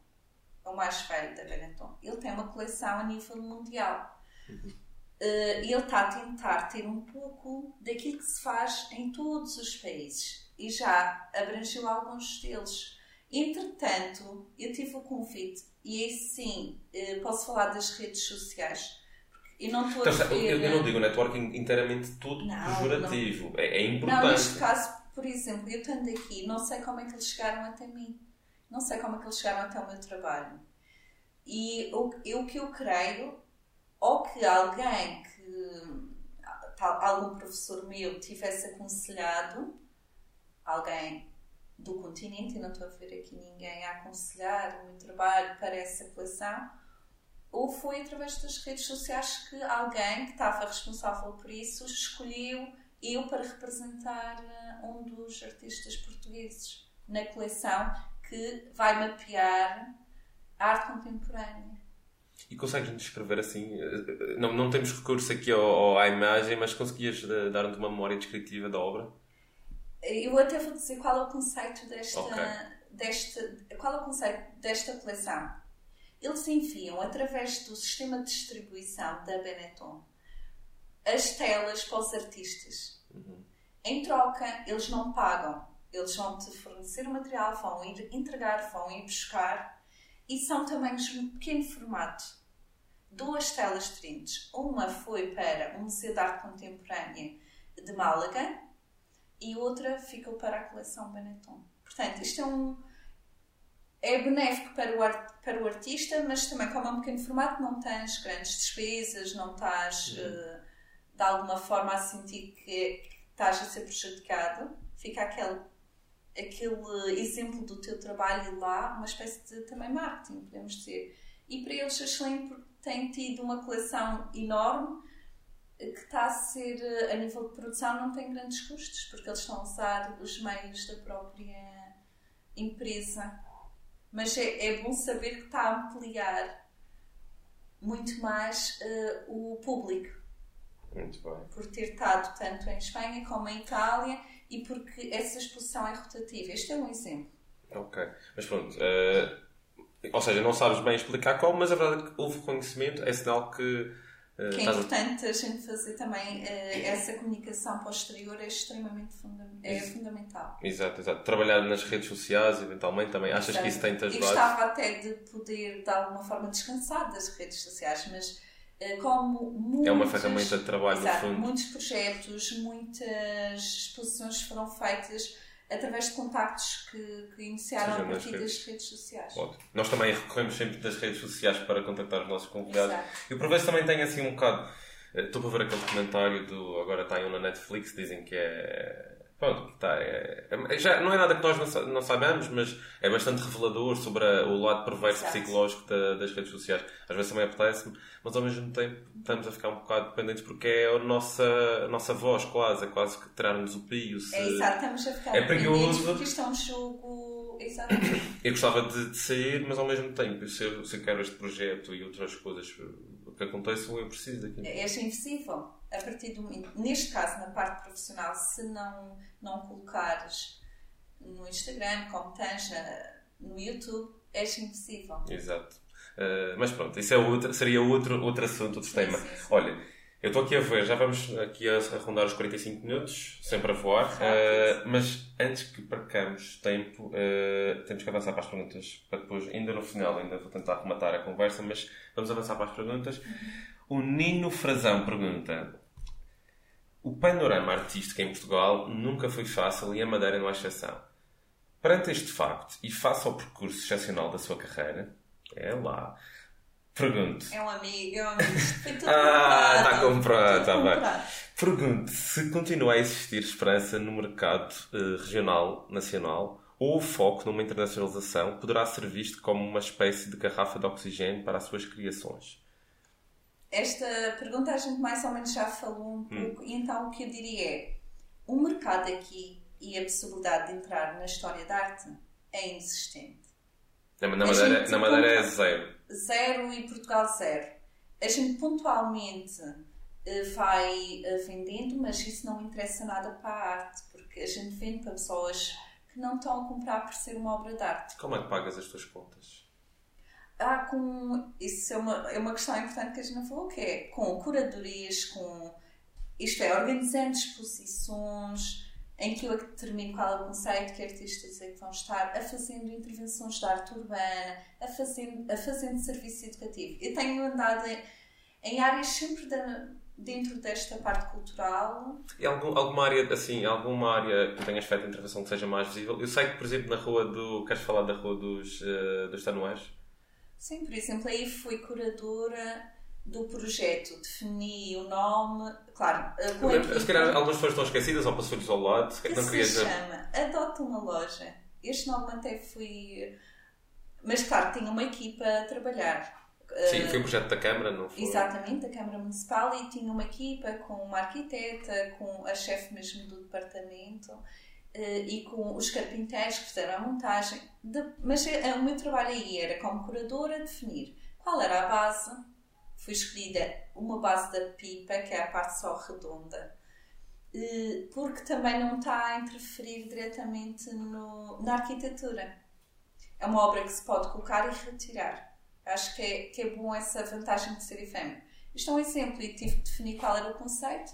O mais velho da Benetton. Ele tem uma coleção a nível mundial. Uh, ele está a tentar ter um pouco daquilo que se faz em todos os países e já abrangeu alguns deles. Entretanto, eu tive o convite, e aí sim uh, posso falar das redes sociais. Eu não estou então, a ver... eu, eu, não digo networking inteiramente tudo não, pejorativo. Não. É, é importante. Não, neste caso, por exemplo, eu estando aqui, não sei como é que eles chegaram até mim. Não sei como é que eles chegaram até o meu trabalho. E o, o que eu creio ou que alguém que algum professor meu tivesse aconselhado alguém do continente, e não estou a ver aqui ninguém a aconselhar o meu trabalho para essa coleção, ou foi através das redes sociais que alguém que estava responsável por isso escolheu eu para representar eh, um dos artistas portugueses na coleção que vai mapear a arte contemporânea. E consegues descrever assim? Não, não temos recurso aqui ao, ao, à imagem, mas conseguias eh, dar-nos uma memória descritiva da obra? Eu até vou dizer qual é o conceito desta, okay. desta, qual é o conceito desta coleção. Eles enviam através do sistema de distribuição da Benetton as telas para os artistas. Uhum. Em troca, eles não pagam. Eles vão te fornecer o material, vão ir entregar, vão ir buscar e são tamanhos de pequeno formato. Duas telas diferentes. Uma foi para o Museu de Arte Contemporânea de Málaga e outra ficou para a coleção Benetton. Portanto, isto é um é benéfico para o, art, para o artista, mas também como é um pequeno formato não tens grandes despesas, não estás uh, de alguma forma a sentir que, que estás a ser prejudicado. Fica aquele aquele exemplo do teu trabalho lá, uma espécie de também marketing, podemos dizer. E para eles, a Schlein tem tido uma coleção enorme que está a ser, a nível de produção, não tem grandes custos, porque eles estão a usar os meios da própria empresa. Mas é, é bom saber que está a ampliar muito mais uh, o público. Muito bem. Por ter estado tanto em Espanha como em Itália e porque essa exposição é rotativa. Este é um exemplo. Ok. Mas pronto. Uh, ou seja, não sabes bem explicar como, mas a verdade é que houve reconhecimento, é sinal que. Uh, que é importante a... a gente fazer também uh, essa comunicação posterior é extremamente funda é fundamental. Exato, exato. Trabalhar nas redes sociais, eventualmente, também. Achas que isso tem-te ajudado? Eu gostava até de poder, de alguma forma, descansar das redes sociais, mas como muitos, é uma ferramenta de trabalho exato, no fundo. muitos projetos, muitas exposições foram feitas através de contactos que, que iniciaram Seja a partir redes. das redes sociais. Ótimo. Nós também recorremos sempre das redes sociais para contactar os nossos convidados. Exato. E por vezes também tem assim um bocado. Eh, estou para ver aquele documentário do. Agora está aí um na Netflix, dizem que é Pronto, tá, é, é, já não é nada que nós não, não saibamos, mas é bastante revelador sobre a, o lado perverso Exato. psicológico da, das redes sociais. Às vezes também apetece-me, mas ao mesmo tempo estamos a ficar um bocado dependentes porque é a nossa, a nossa voz, quase, é quase que tirar-nos o pio. Se... É exato, estamos a ficar é perigoso. porque isto é um jogo. Exato. Eu gostava de, de, sair, mas ao mesmo tempo, se eu, se eu quero este projeto e outras coisas que aconteçam, eu preciso daquilo. É, é invisível a partir do neste caso na parte profissional se não não colocares no Instagram como tens no YouTube és impossível exato uh, mas pronto isso é outro, seria outro outro assunto outro tema sim, sim. olha eu estou aqui a ver, já vamos aqui a arrondar os 45 minutos, sempre a voar, uh, mas antes que percamos tempo, uh, temos que avançar para as perguntas, para depois, ainda no final, ainda vou tentar rematar a conversa, mas vamos avançar para as perguntas. Uhum. O Nino Frazão pergunta: o panorama artístico em Portugal nunca foi fácil e a Madeira não é exceção. Perante este facto, e face ao percurso excepcional da sua carreira, é lá, pergunto. É um amigo, é um amigo. Foi tudo ah, está comprado, está bem. Pergunto se continua a existir esperança no mercado uh, regional, nacional, ou o foco numa internacionalização poderá ser visto como uma espécie de garrafa de oxigênio para as suas criações. Esta pergunta a gente mais ou menos já falou um Hum. pouco, e então o que eu diria é: o mercado aqui e a possibilidade de entrar na história da arte é inexistente. Na, na Madeira, na Madeira é zero. Zero e Portugal zero. A gente pontualmente eh, vai eh, vendendo, mas isso não interessa nada para a arte, porque a gente vende para pessoas que não estão a comprar por ser uma obra de arte. Como é que pagas as tuas contas? Ah, com. Isso é uma, é uma questão importante que a gente não falou, que é com curadorias, com. Isto é, organizando exposições em que eu é determino qual é o conceito, que artistas é que vão estar, a fazendo intervenções de arte urbana, a fazendo, a fazendo serviço educativo. Eu tenho andado em, em áreas sempre da- dentro desta parte cultural. E algum, alguma área, assim, alguma área que tenhas feito intervenção que seja mais visível? Eu sei que, por exemplo, na rua do... Queres falar da rua dos, eh, dos Tanués? Sim, por exemplo, aí fui curadora do projeto, defini o nome, claro, com a Se equipa. calhar algumas pessoas estão esquecidas ou passou-lhes ao lado. Se que Não se querias... chama Adota uma Loja. Este nome até fui. Mas claro, tinha uma equipa a trabalhar. Sim, foi um projeto da Câmara, não foi? Exatamente, da Câmara Municipal e tinha uma equipa com uma arquiteta, com a chefe mesmo do departamento e com os carpinteiros que fizeram a montagem. De- mas eh, o meu trabalho aí era como curadora definir qual era a base. Foi escolhida uma base da pipa, que é a parte só redonda, eh, porque também não está a interferir diretamente no- na arquitetura. É uma obra que se pode colocar e retirar. Acho que é, que é bom essa vantagem de ser efêmero. Isto é um exemplo e tive que definir qual era o conceito.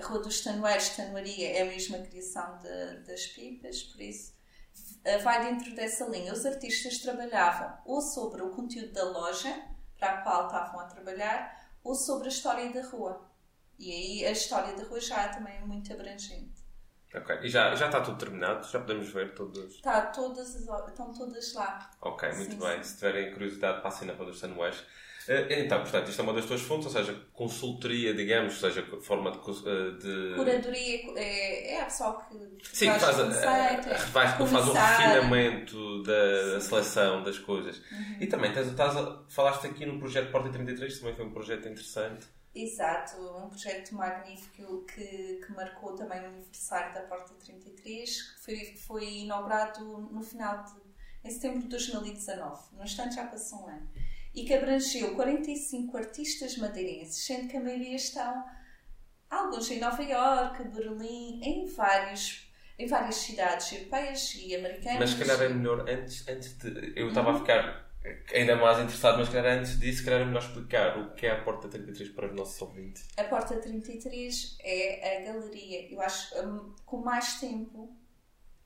A Rua dos Tanoeiros, Tanoaria, é a mesma criação de- das pipas, por isso eh, vai dentro dessa linha. Os artistas trabalhavam ou sobre o conteúdo da loja para a qual estavam a trabalhar ou sobre a história da rua. E aí a história da rua já é também muito abrangente. Ok. E já, já está tudo terminado? Já podemos ver todos? Está todas estão todas lá. Ok, muito Sim, bem. sim. Se tiverem curiosidade, passem na Rua dos Tanués. Eh, Então, portanto, isto é uma das tuas fontes, ou seja, consultoria, digamos, ou seja, forma de... eh, de... Curadoria é, é a pessoa que Sim, faz é a- faz, faz o refinamento da Sim. seleção das coisas. Uhum. E também tens, estás a- falaste aqui no projeto Porta 33, também foi um projeto interessante. Exato, um projeto magnífico que, que marcou também o aniversário da Porta 33, que foi, foi inaugurado no final de em setembro de 2019, no instante já passou um ano, e que abrangeu 45 artistas madeirenses, sendo que a maioria estão, alguns em Nova Iorque, Berlim, em, vários, em várias cidades europeias e americanas. Mas se calhar é melhor antes, antes de. Eu estava a ficar ainda mais interessado, mas se calhar antes disso, se calhar é melhor explicar o que é a Porta 33 para os nossos ouvintes. A Porta 33 é a galeria, eu acho, hum, com mais tempo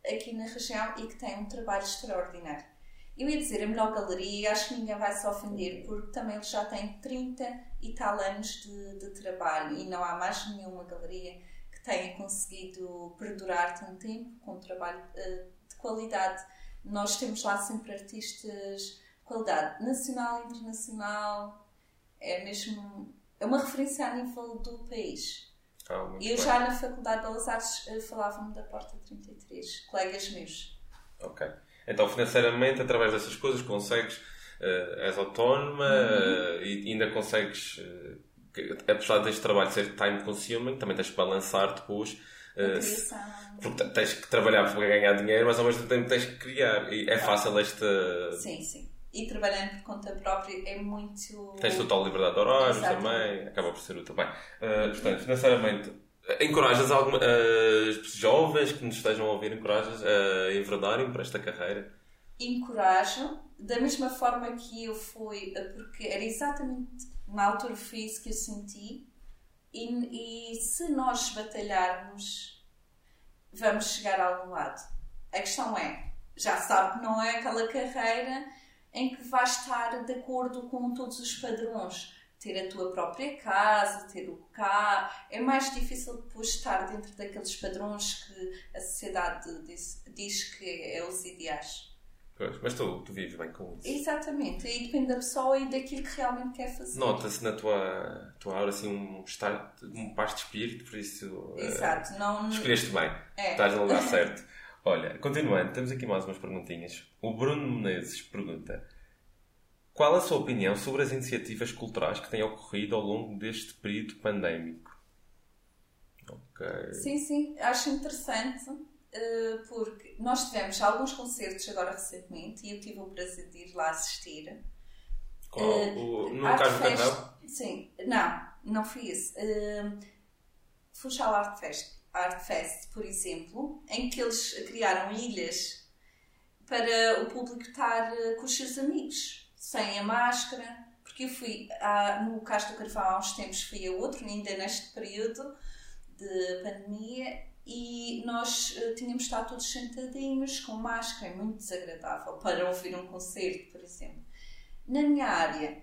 aqui na região e que tem um trabalho extraordinário. Eu ia dizer a melhor galeria acho que ninguém vai se ofender porque também eles já têm 30 e tal anos de, de trabalho e não há mais nenhuma galeria que tenha conseguido perdurar tanto tempo com um trabalho eh, de qualidade. Nós temos lá sempre artistas de qualidade nacional e internacional, é mesmo é uma referência a nível do país. Ah, Eu bem. já na Faculdade de Belas Artes eh, falava-me da Porta 33, colegas meus. Ok. Então, financeiramente, através dessas coisas, consegues. eh, és autónoma Uhum. eh, e ainda consegues. que- apesar deste trabalho ser time consuming, também tens que balançar depois. Se- criação. porque tens que trabalhar para ganhar dinheiro, mas ao mesmo tempo tens que criar. E é fácil esta. Sim, sim. E trabalhando por conta própria é muito. Tens total liberdade de horários também, acaba por ser útil. Bem, eh, portanto, financeiramente, encorajas alguma, eh, as jovens que nos estejam a ouvir, encorajas a enverdarem para esta carreira? encorajo, da mesma forma que eu fui, eh, porque era exatamente na altura isso que eu senti, e, e se nós batalharmos, vamos chegar a algum lado. A questão é, já sabe que não é aquela carreira em que vais estar de acordo com todos os padrões. Ter a tua própria casa, ter o carro. É mais difícil depois estar dentro daqueles padrões que a sociedade diz, diz que é os ideais. Pois, mas tu, tu vives bem com isso. Exatamente, aí depende da pessoa e daquilo que realmente quer fazer. Nota-se na tua, tua aura assim um estado, um paz de espírito, por isso eh, Exato, não. escolheste bem. É. Estás no lugar certo. Olha, continuando, temos aqui mais umas perguntinhas. O Bruno Menezes pergunta: Qual a sua opinião sobre as iniciativas culturais que têm ocorrido ao longo deste período pandémico? Ok. Sim, sim, acho interessante uh, porque nós tivemos alguns concertos agora recentemente e eu tive o prazer de ir lá assistir. Qual? Uh, o, no Carlos Carrão? Sim, não, não fui esse. Uh, Funchal Art Fest, Art Fest, por exemplo, em que eles criaram ilhas para o público estar com os seus amigos, sem a máscara. Porque eu fui a, no Castro Carvão há uns tempos, fui a outro, ainda neste período de pandemia, e nós uh, tínhamos estado todos sentadinhos com máscara, é muito desagradável para ouvir um concerto, por exemplo. Na minha área,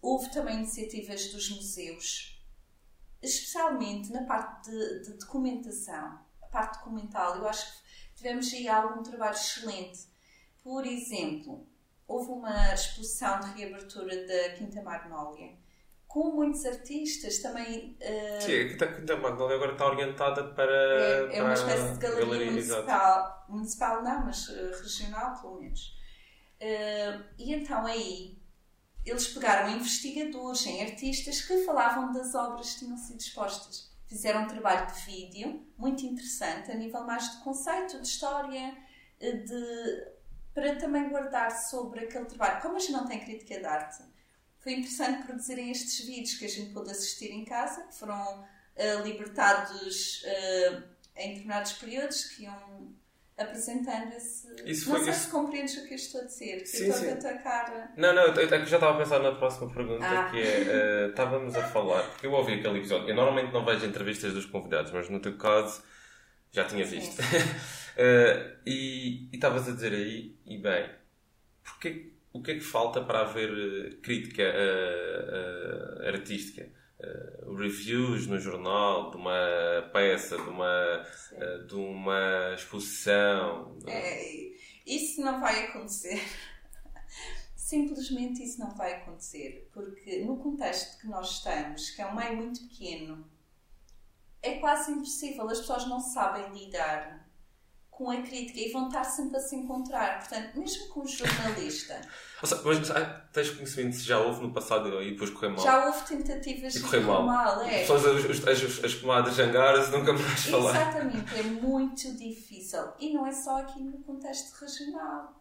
houve também iniciativas dos museus, especialmente na parte de, de documentação, a parte documental. Eu acho que tivemos aí algum trabalho excelente. Por exemplo, houve uma exposição de reabertura da Quinta Magnólia com muitos artistas também. Uh, Sim, a Quinta, Magnólia agora está orientada para. É, é uma espécie de galeria, galeria municipal. Municipal não, mas uh, regional, pelo menos. Uh, e então aí eles pegaram investigadores, em artistas que falavam das obras que tinham sido expostas. Fizeram um trabalho de vídeo muito interessante, a nível mais de conceito, de história, de, para também guardar sobre aquele trabalho. Como a gente não tem crítica de arte, foi interessante produzirem estes vídeos que a gente pôde assistir em casa, que foram uh, libertados uh, em determinados períodos, que iam apresentando esse. Isso não sei isso... se compreendes o que eu estou a dizer. Sim, eu estou sim. a atacar. Não, não, eu, eu já estava a pensar na próxima pergunta, ah. que é: uh, estávamos a falar, porque eu ouvi aquele episódio. Eu normalmente não vejo entrevistas dos convidados, mas no teu caso já tinha visto. uh, e estavas a dizer aí, e bem, porque, o que é que falta para haver eh, crítica uh, artística? uh, reviews no jornal de uma peça, de uma, de uma exposição. É, isso não vai acontecer. Simplesmente isso não vai acontecer, porque no contexto que nós estamos, que é um meio muito pequeno, é quase impossível, as pessoas não sabem lidar com a crítica e vão estar sempre a se encontrar. Portanto, mesmo com o jornalista. mas ah, tens conhecimento se já houve no passado e depois correu mal? Já houve tentativas de correr mal. mal é. As, as, as, as pomadas jangaras nunca mais falar. Exatamente, é muito difícil. E não é só aqui no contexto regional.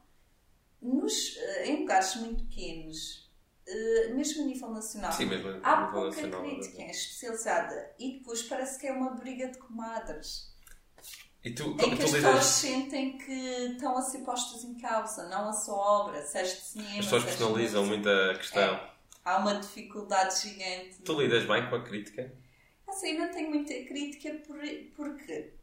Nos, eh, em lugares muito pequenos, eh, mesmo a nível nacional, Sim, mesmo há pouca nacional, crítica é especializada e depois parece que é uma briga de comadres. E tu, em que as pessoas sentem que estão a ser postas em causa, não a sua obra, seja de cinema. As pessoas personalizam muito a questão. É, há uma dificuldade gigante. Tu lidas bem com a crítica? Assim, não tenho muita crítica por, porque,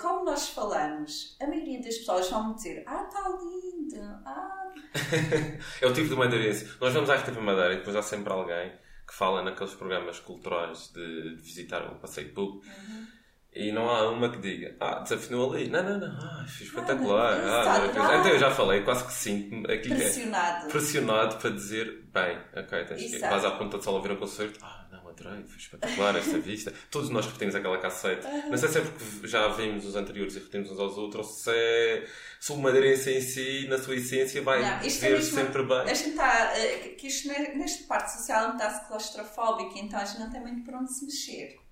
como nós falamos, a maioria das pessoas vão dizer: Ah, está lindo! Ah. é o tipo de madeirense. Nós vamos à RTV Madeira e depois há sempre alguém que fala naqueles programas culturais de, de visitar o passeio público. Uhum e não há uma que diga, ah, desafinou ali. Não, não, não, ah, espetacular. Ah, então eu já falei, quase que sim. Aqui é pressionado. É, pressionado para dizer, bem, ok, tens que ir. Vais à ponta de sala ouvir um concerto. Ah, não, adorei, foi espetacular esta vista. Todos nós repetimos aquela cassete. Não sei se é porque já vimos os anteriores e repetimos uns aos outros, ou se é se o madeirense em si, na sua essência, vai não, ver é sempre bem. A gente está, uh, que isto nesta parte social está-se claustrofóbica, então a gente não tem muito para onde se mexer.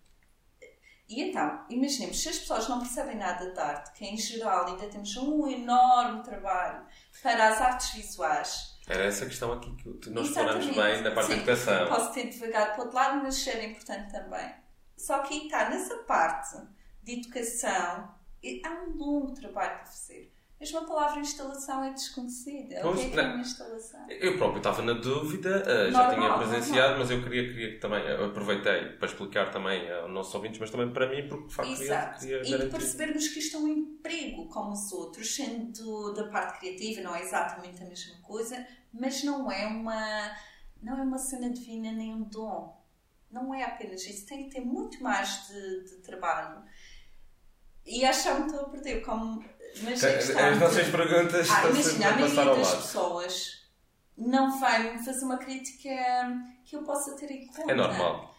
E então, imaginemos, se as pessoas não percebem nada de arte, que em geral ainda temos um enorme trabalho para as artes visuais. Era essa questão aqui que nós falamos bem na parte Sim, da educação. Posso ter devagado para o outro lado, mas era importante também. Só que aí está, nessa parte de educação, há um longo trabalho para fazer. Mesmo a palavra instalação é desconhecida. Pois, o que é, que é uma instalação? Eu próprio estava na dúvida, uh, já tinha presenciado, normal. mas eu queria, queria também, aproveitei para explicar também aos nossos ouvintes, mas também para mim, porque de facto Exato. queria, queria E percebermos que isto é um emprego como os outros, sendo da parte criativa, não é exatamente a mesma coisa, mas não é uma, não é uma cena divina nem um dom. Não é apenas isso, tem que ter muito mais de, de trabalho. E acho que me estou a perder como mas é As nossas perguntas ah, imagina, a maioria das pessoas não vai fazer uma crítica que eu possa ter em conta. É normal.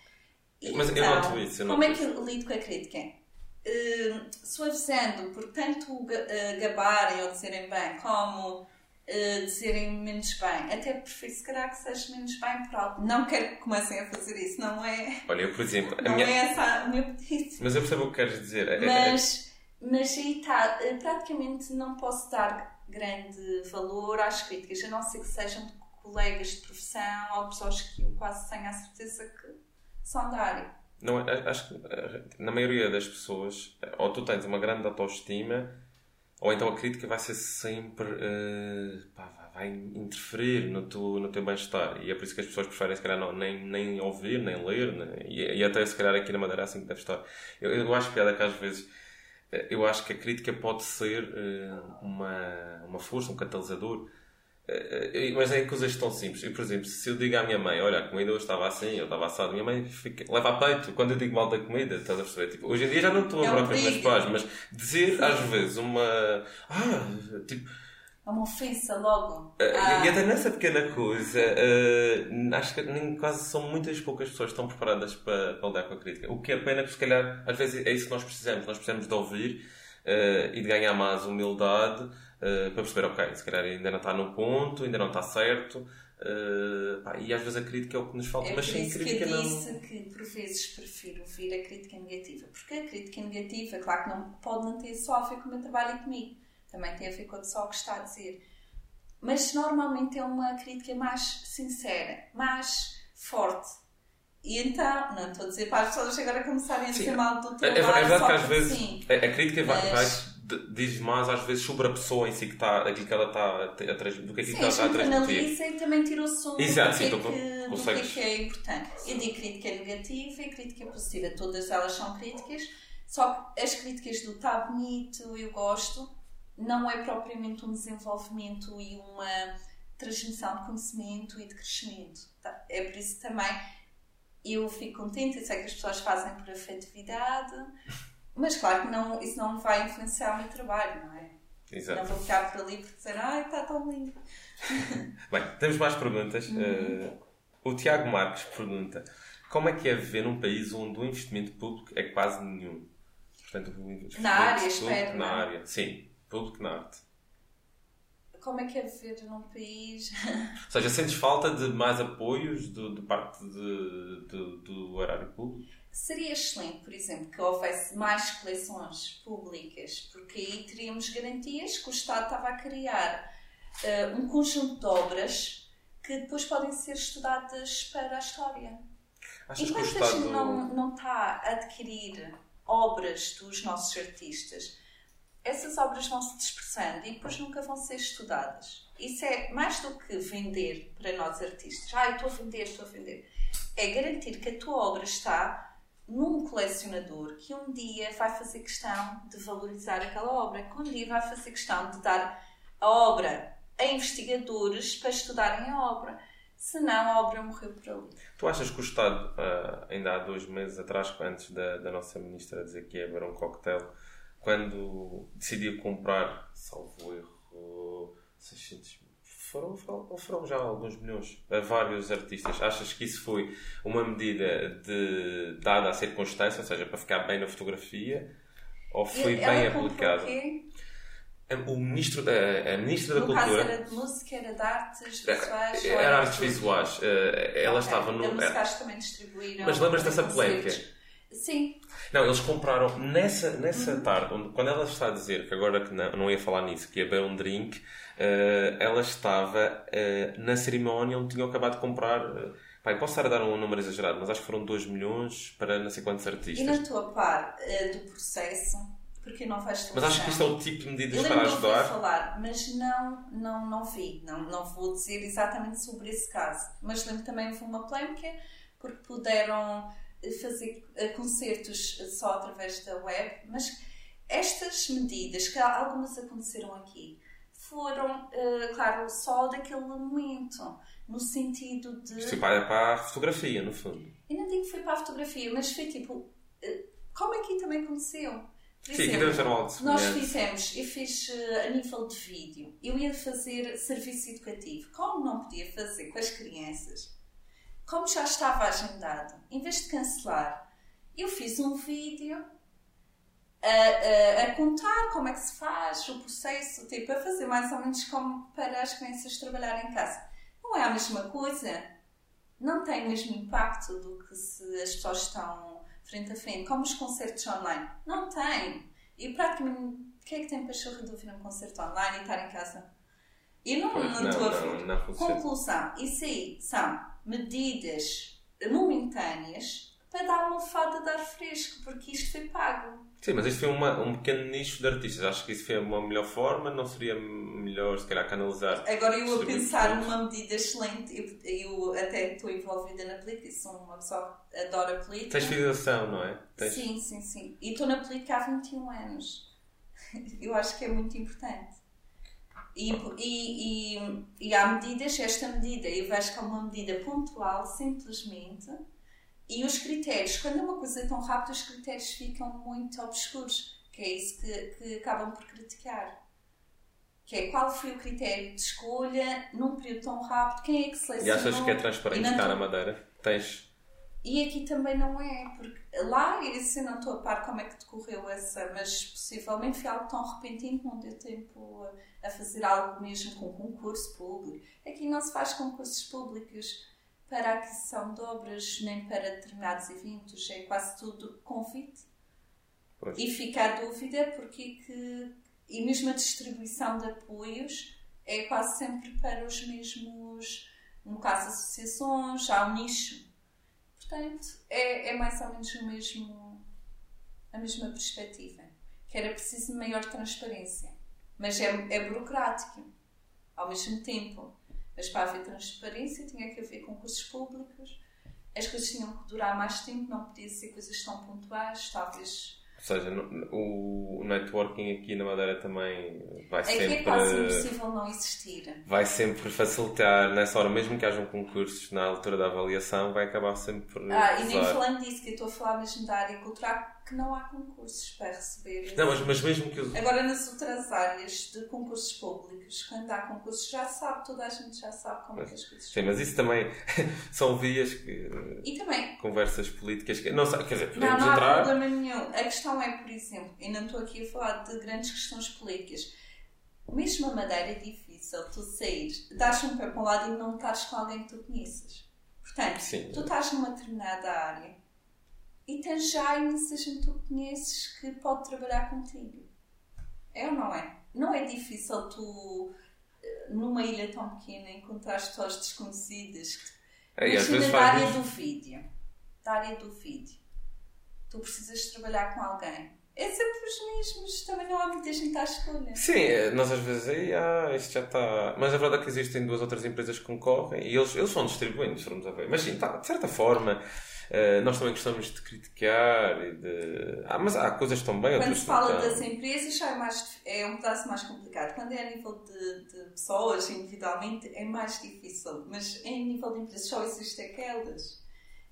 Então, Mas eu noto isso. Eu como é que eu lido com a crítica? Uh, suavizando, por tanto uh, gabarem ou dizerem bem, como uh, dizerem menos bem. Até prefiro, se calhar, que seja menos bem por algo. Não quero que comecem a fazer isso, não é? Olha, eu, por exemplo. não minha... é essa o meu pedido. Mas eu percebo o que queres dizer. É, mas, mas aí está, praticamente não posso dar grande valor às críticas, a não ser que sejam de colegas de profissão ou pessoas que eu quase tenho a certeza que são da área. Não, acho que na maioria das pessoas, ou tu tens uma grande autoestima, ou então a crítica vai ser sempre. Uh, pá, vai interferir no, tu, no teu bem-estar. E é por isso que as pessoas preferem, se calhar, não, nem, nem ouvir, nem ler, né? e, e, até se calhar aqui na Madeira é assim que deve estar. Eu, eu acho piada que às vezes. Eh, eu acho que a crítica pode ser uh, uma, uma força, um catalisador eh, eh, mas é coisas tão simples. Eu, por exemplo, se eu digo à minha mãe, olha, a comida hoje estava assim, eu estava assado, minha mãe fica, leva a peito quando eu digo mal da comida, estás a perceber? Tipo, hoje em dia já não estou a lembrar com os meus pais, mas dizer às vezes uma. Ah, tipo. É uma ofensa logo. Uh, ah. E até nessa pequena coisa, uh, acho que nem, quase são muitas poucas pessoas que estão preparadas para, para lidar com a crítica. O que é pena, porque se calhar, às vezes é isso que nós precisamos. Nós precisamos de ouvir uh, e de ganhar mais humildade uh, para perceber, ok, se calhar ainda não está no ponto, ainda não está certo. Uh, pá, e às vezes a crítica é o que nos falta, é mas sem crítica que eu disse não... que por vezes prefiro ouvir a crítica negativa, porque a crítica negativa, claro que não pode não ter só a ver com o meu trabalho e comigo, também tem a ver com o pessoal que está a dizer. Mas normalmente é uma crítica mais sincera, mais forte. E então, não estou a dizer para as pessoas agora começarem a dizer mal do trabalho. É, é verdade que às vezes sim, a, a crítica mas... vai, vai diz mais às vezes sobre a pessoa em si que está, aquilo que ela está a, transmitir, do que é que ela está a transmitir. analisa e também tira o som Exato, do, que, é então, que, do que, é que é importante. Eu digo crítica negativa e crítica positiva, todas elas são críticas, só que as críticas do está bonito, eu gosto, não é propriamente um desenvolvimento e uma transmissão de conhecimento e de crescimento. Tá? É por isso também eu fico contente, eu sei que as pessoas fazem por afetividade, mas claro que não, isso não vai influenciar o meu trabalho, não é? Exato. Não vou ficar por ali por dizer, ai, está tão lindo. Bem, temos mais perguntas. Uh, o Tiago Marques pergunta: Como é que é viver num país onde o investimento público é quase nenhum? Portanto, na área, espero. Na é? área, sim, arte. Como é que é viver num país. Ou seja, sentes falta de mais apoios de, de parte de, de, do horário público? Seria excelente, por exemplo, que houvesse mais coleções públicas, porque aí teríamos garantias que o Estado estava a criar uh, um conjunto de obras que depois podem ser estudadas para a história. Achas Enquanto a gente não, não está a adquirir obras dos nossos artistas, essas obras vão se dispersando e depois nunca vão ser estudadas. Isso é mais do que vender para nós artistas. Ah, estou a vender, estou a vender. É garantir que a tua obra está num colecionador que um dia vai fazer questão de valorizar aquela obra, que um dia vai fazer questão de dar a obra a investigadores para estudarem a obra. Senão a obra morreu por ali. Tu achas que o Estado, ah, ainda há dois meses atrás, antes da, da nossa ministra dizer que ia haver um coquetel, quando decidiu comprar, salvo erro, 600 foram, foram, foram já alguns milhões a vários artistas. Achas que isso foi uma medida de, dada a circunstância, ou seja, para ficar bem na fotografia, ou foi e, bem aplicado? O ministro da, a ministra da no Cultura. Caso era de música, era de artes visuais? Era, era artes visuais. Eh, ela okay. estava no. A música acho que também distribuíram. Mas lembras dessa polémica? Sim. Não, eles compraram nessa, nessa uhum. tarde, onde, quando ela está a dizer que agora que não, não ia falar nisso, que ia beber um drink, uh, ela estava uh, na cerimónia onde tinham acabado de comprar. Uh, pai, posso estar a dar um número exagerado, mas acho que foram 2 milhões para não sei quantos artistas. E na tua par do processo, porque não faz Mas acho que isto é o tipo de medidas para ajudar. Eu falar, mas não, não, não vi. Não, não vou dizer exatamente sobre esse caso. Mas lembro também houve uma polémica porque puderam fazer eh, concertos só através da web, mas estas medidas, que algumas aconteceram aqui, foram, uh, claro, só daquele momento, no sentido de. Isto foi para a fotografia, no fundo. Eu não digo que foi para a fotografia, mas foi tipo. Uh, como aqui também aconteceu. Por Sim, exemplo, aqui algo Nós fizemos, eu fiz uh, a nível de vídeo, eu ia fazer serviço educativo. Como não podia fazer com as crianças? Como já estava agendado, em vez de cancelar, eu fiz um vídeo a, a, a, contar como é que se faz, o processo, tipo, a fazer mais ou menos como para as crianças trabalharem em casa. Não é a mesma coisa, não tem o mesmo impacto do que se as pessoas estão frente a frente, como os concertos online. Não tem. E praticamente, quem é que tem pachorra de ouvir um concerto online e estar em casa? Eu não, Pois, não não, estou a não, não funciona. Conclusão, isso aí são medidas momentâneas para dar uma fada de ar fresco, porque isto foi pago. Sim, mas isto foi uma, um pequeno nicho de artistas. Acho que isso foi uma melhor forma. Não seria melhor, se calhar, canalizar. Agora eu a pensar numa medida excelente, eu, eu até estou envolvida na política, sou uma pessoa que adora política. Tens fidelização, não é? Tens... Sim, sim, sim. E estou na política há 21 anos. Eu acho que é muito importante. E, e, e, e há medidas, esta medida, eu vejo que é uma medida pontual, simplesmente, e os critérios, quando é uma coisa tão rápida, os critérios ficam muito obscuros, que é isso que, que acabam por criticar. Que é qual foi o critério de escolha num período tão rápido, quem é que E selecionou. achas que é transparente E cá na Madeira? Tens. E aqui também não é, porque lá, eu não estou a par como é que decorreu essa, mas possivelmente foi algo tão repentino que não deu tempo a, a fazer algo mesmo com concurso público. Aqui não se faz concursos públicos para aquisição de obras nem para determinados eventos, é quase tudo convite. Pois. E fica a dúvida porque é que, e mesmo a distribuição de apoios é quase sempre para os mesmos, no caso associações, há um nicho. Portanto, é, é mais ou menos o mesmo, a mesma perspectiva. Que era preciso maior transparência. Mas é, é burocrático, ao mesmo tempo. Mas para haver transparência tinha que haver concursos públicos, as coisas tinham que durar mais tempo, não podia ser coisas tão pontuais, talvez. Ou seja, o networking aqui na Madeira também vai Aqui sempre. é quase impossível não existir. vai sempre facilitar nessa hora, mesmo que hajam concursos na altura da avaliação, vai acabar sempre por Ah, e nem falando disso, que eu estou a falar mesmo da área cultural, que não há concursos para receber. Não, mas, mas mesmo que os. Agora, nas outras áreas de concursos públicos, quando há concursos, já sabe, toda a gente já sabe como é que as coisas Sim, mas isso também são vias que. E também, conversas políticas que. Não quer dizer, não, podemos não há entrar. problema nenhum. A questão é, por exemplo, e não estou aqui a falar de grandes questões políticas, mesmo a Madeira é difícil tu sair, dares um pé para um lado e não estares com alguém que tu conheças. Portanto, Sim. tu estás numa determinada área e tens já imensa gente que tu conheces que pode trabalhar contigo. É ou não é? Não é difícil tu, eh, numa ilha tão pequena, encontrar pessoas desconhecidas. É, às Imagina da área isso. do vídeo. Da área do vídeo. Tu precisas trabalhar com alguém. É sempre os mesmos. Também não há muita gente à escolha. Sim, eh, nós às vezes aí, ah, isto já está. Mas a verdade é que existem duas outras empresas que concorrem e eles, eles vão distribuindo, se formos a ver. Mas sim, tá, de certa forma, eh, nós também gostamos de criticar e de. Ah, mas há coisas estão bem, Quando se fala das empresas já é, mais, é um pedaço mais complicado. Quando é a nível de, de pessoas, individualmente, é mais difícil. Mas em nível de empresas só existem aquelas.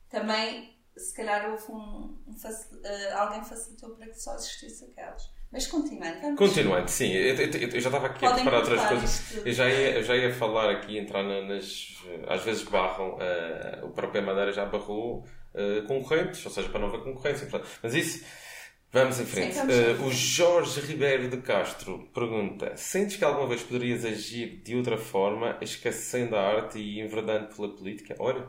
Também, se calhar, houve um, um facil- eh, alguém facilitou para que só existisse aquelas. Mas continuando, vamos. Continuando, sim, eu, eu- eu já estava aqui a Podem preparar outras coisas. isto. Eu já ia, eu já ia falar aqui, entrar na- nas. Às vezes barram, eh, o próprio Madeira já barrou eh, concorrentes, ou seja, para não haver concorrência. Mas isso, vamos em frente. vamos Eh, em o. Jorge Ribeiro de Castro pergunta: Sentes que alguma vez poderias agir de outra forma, esquecendo a arte e enverdando pela política? Olha,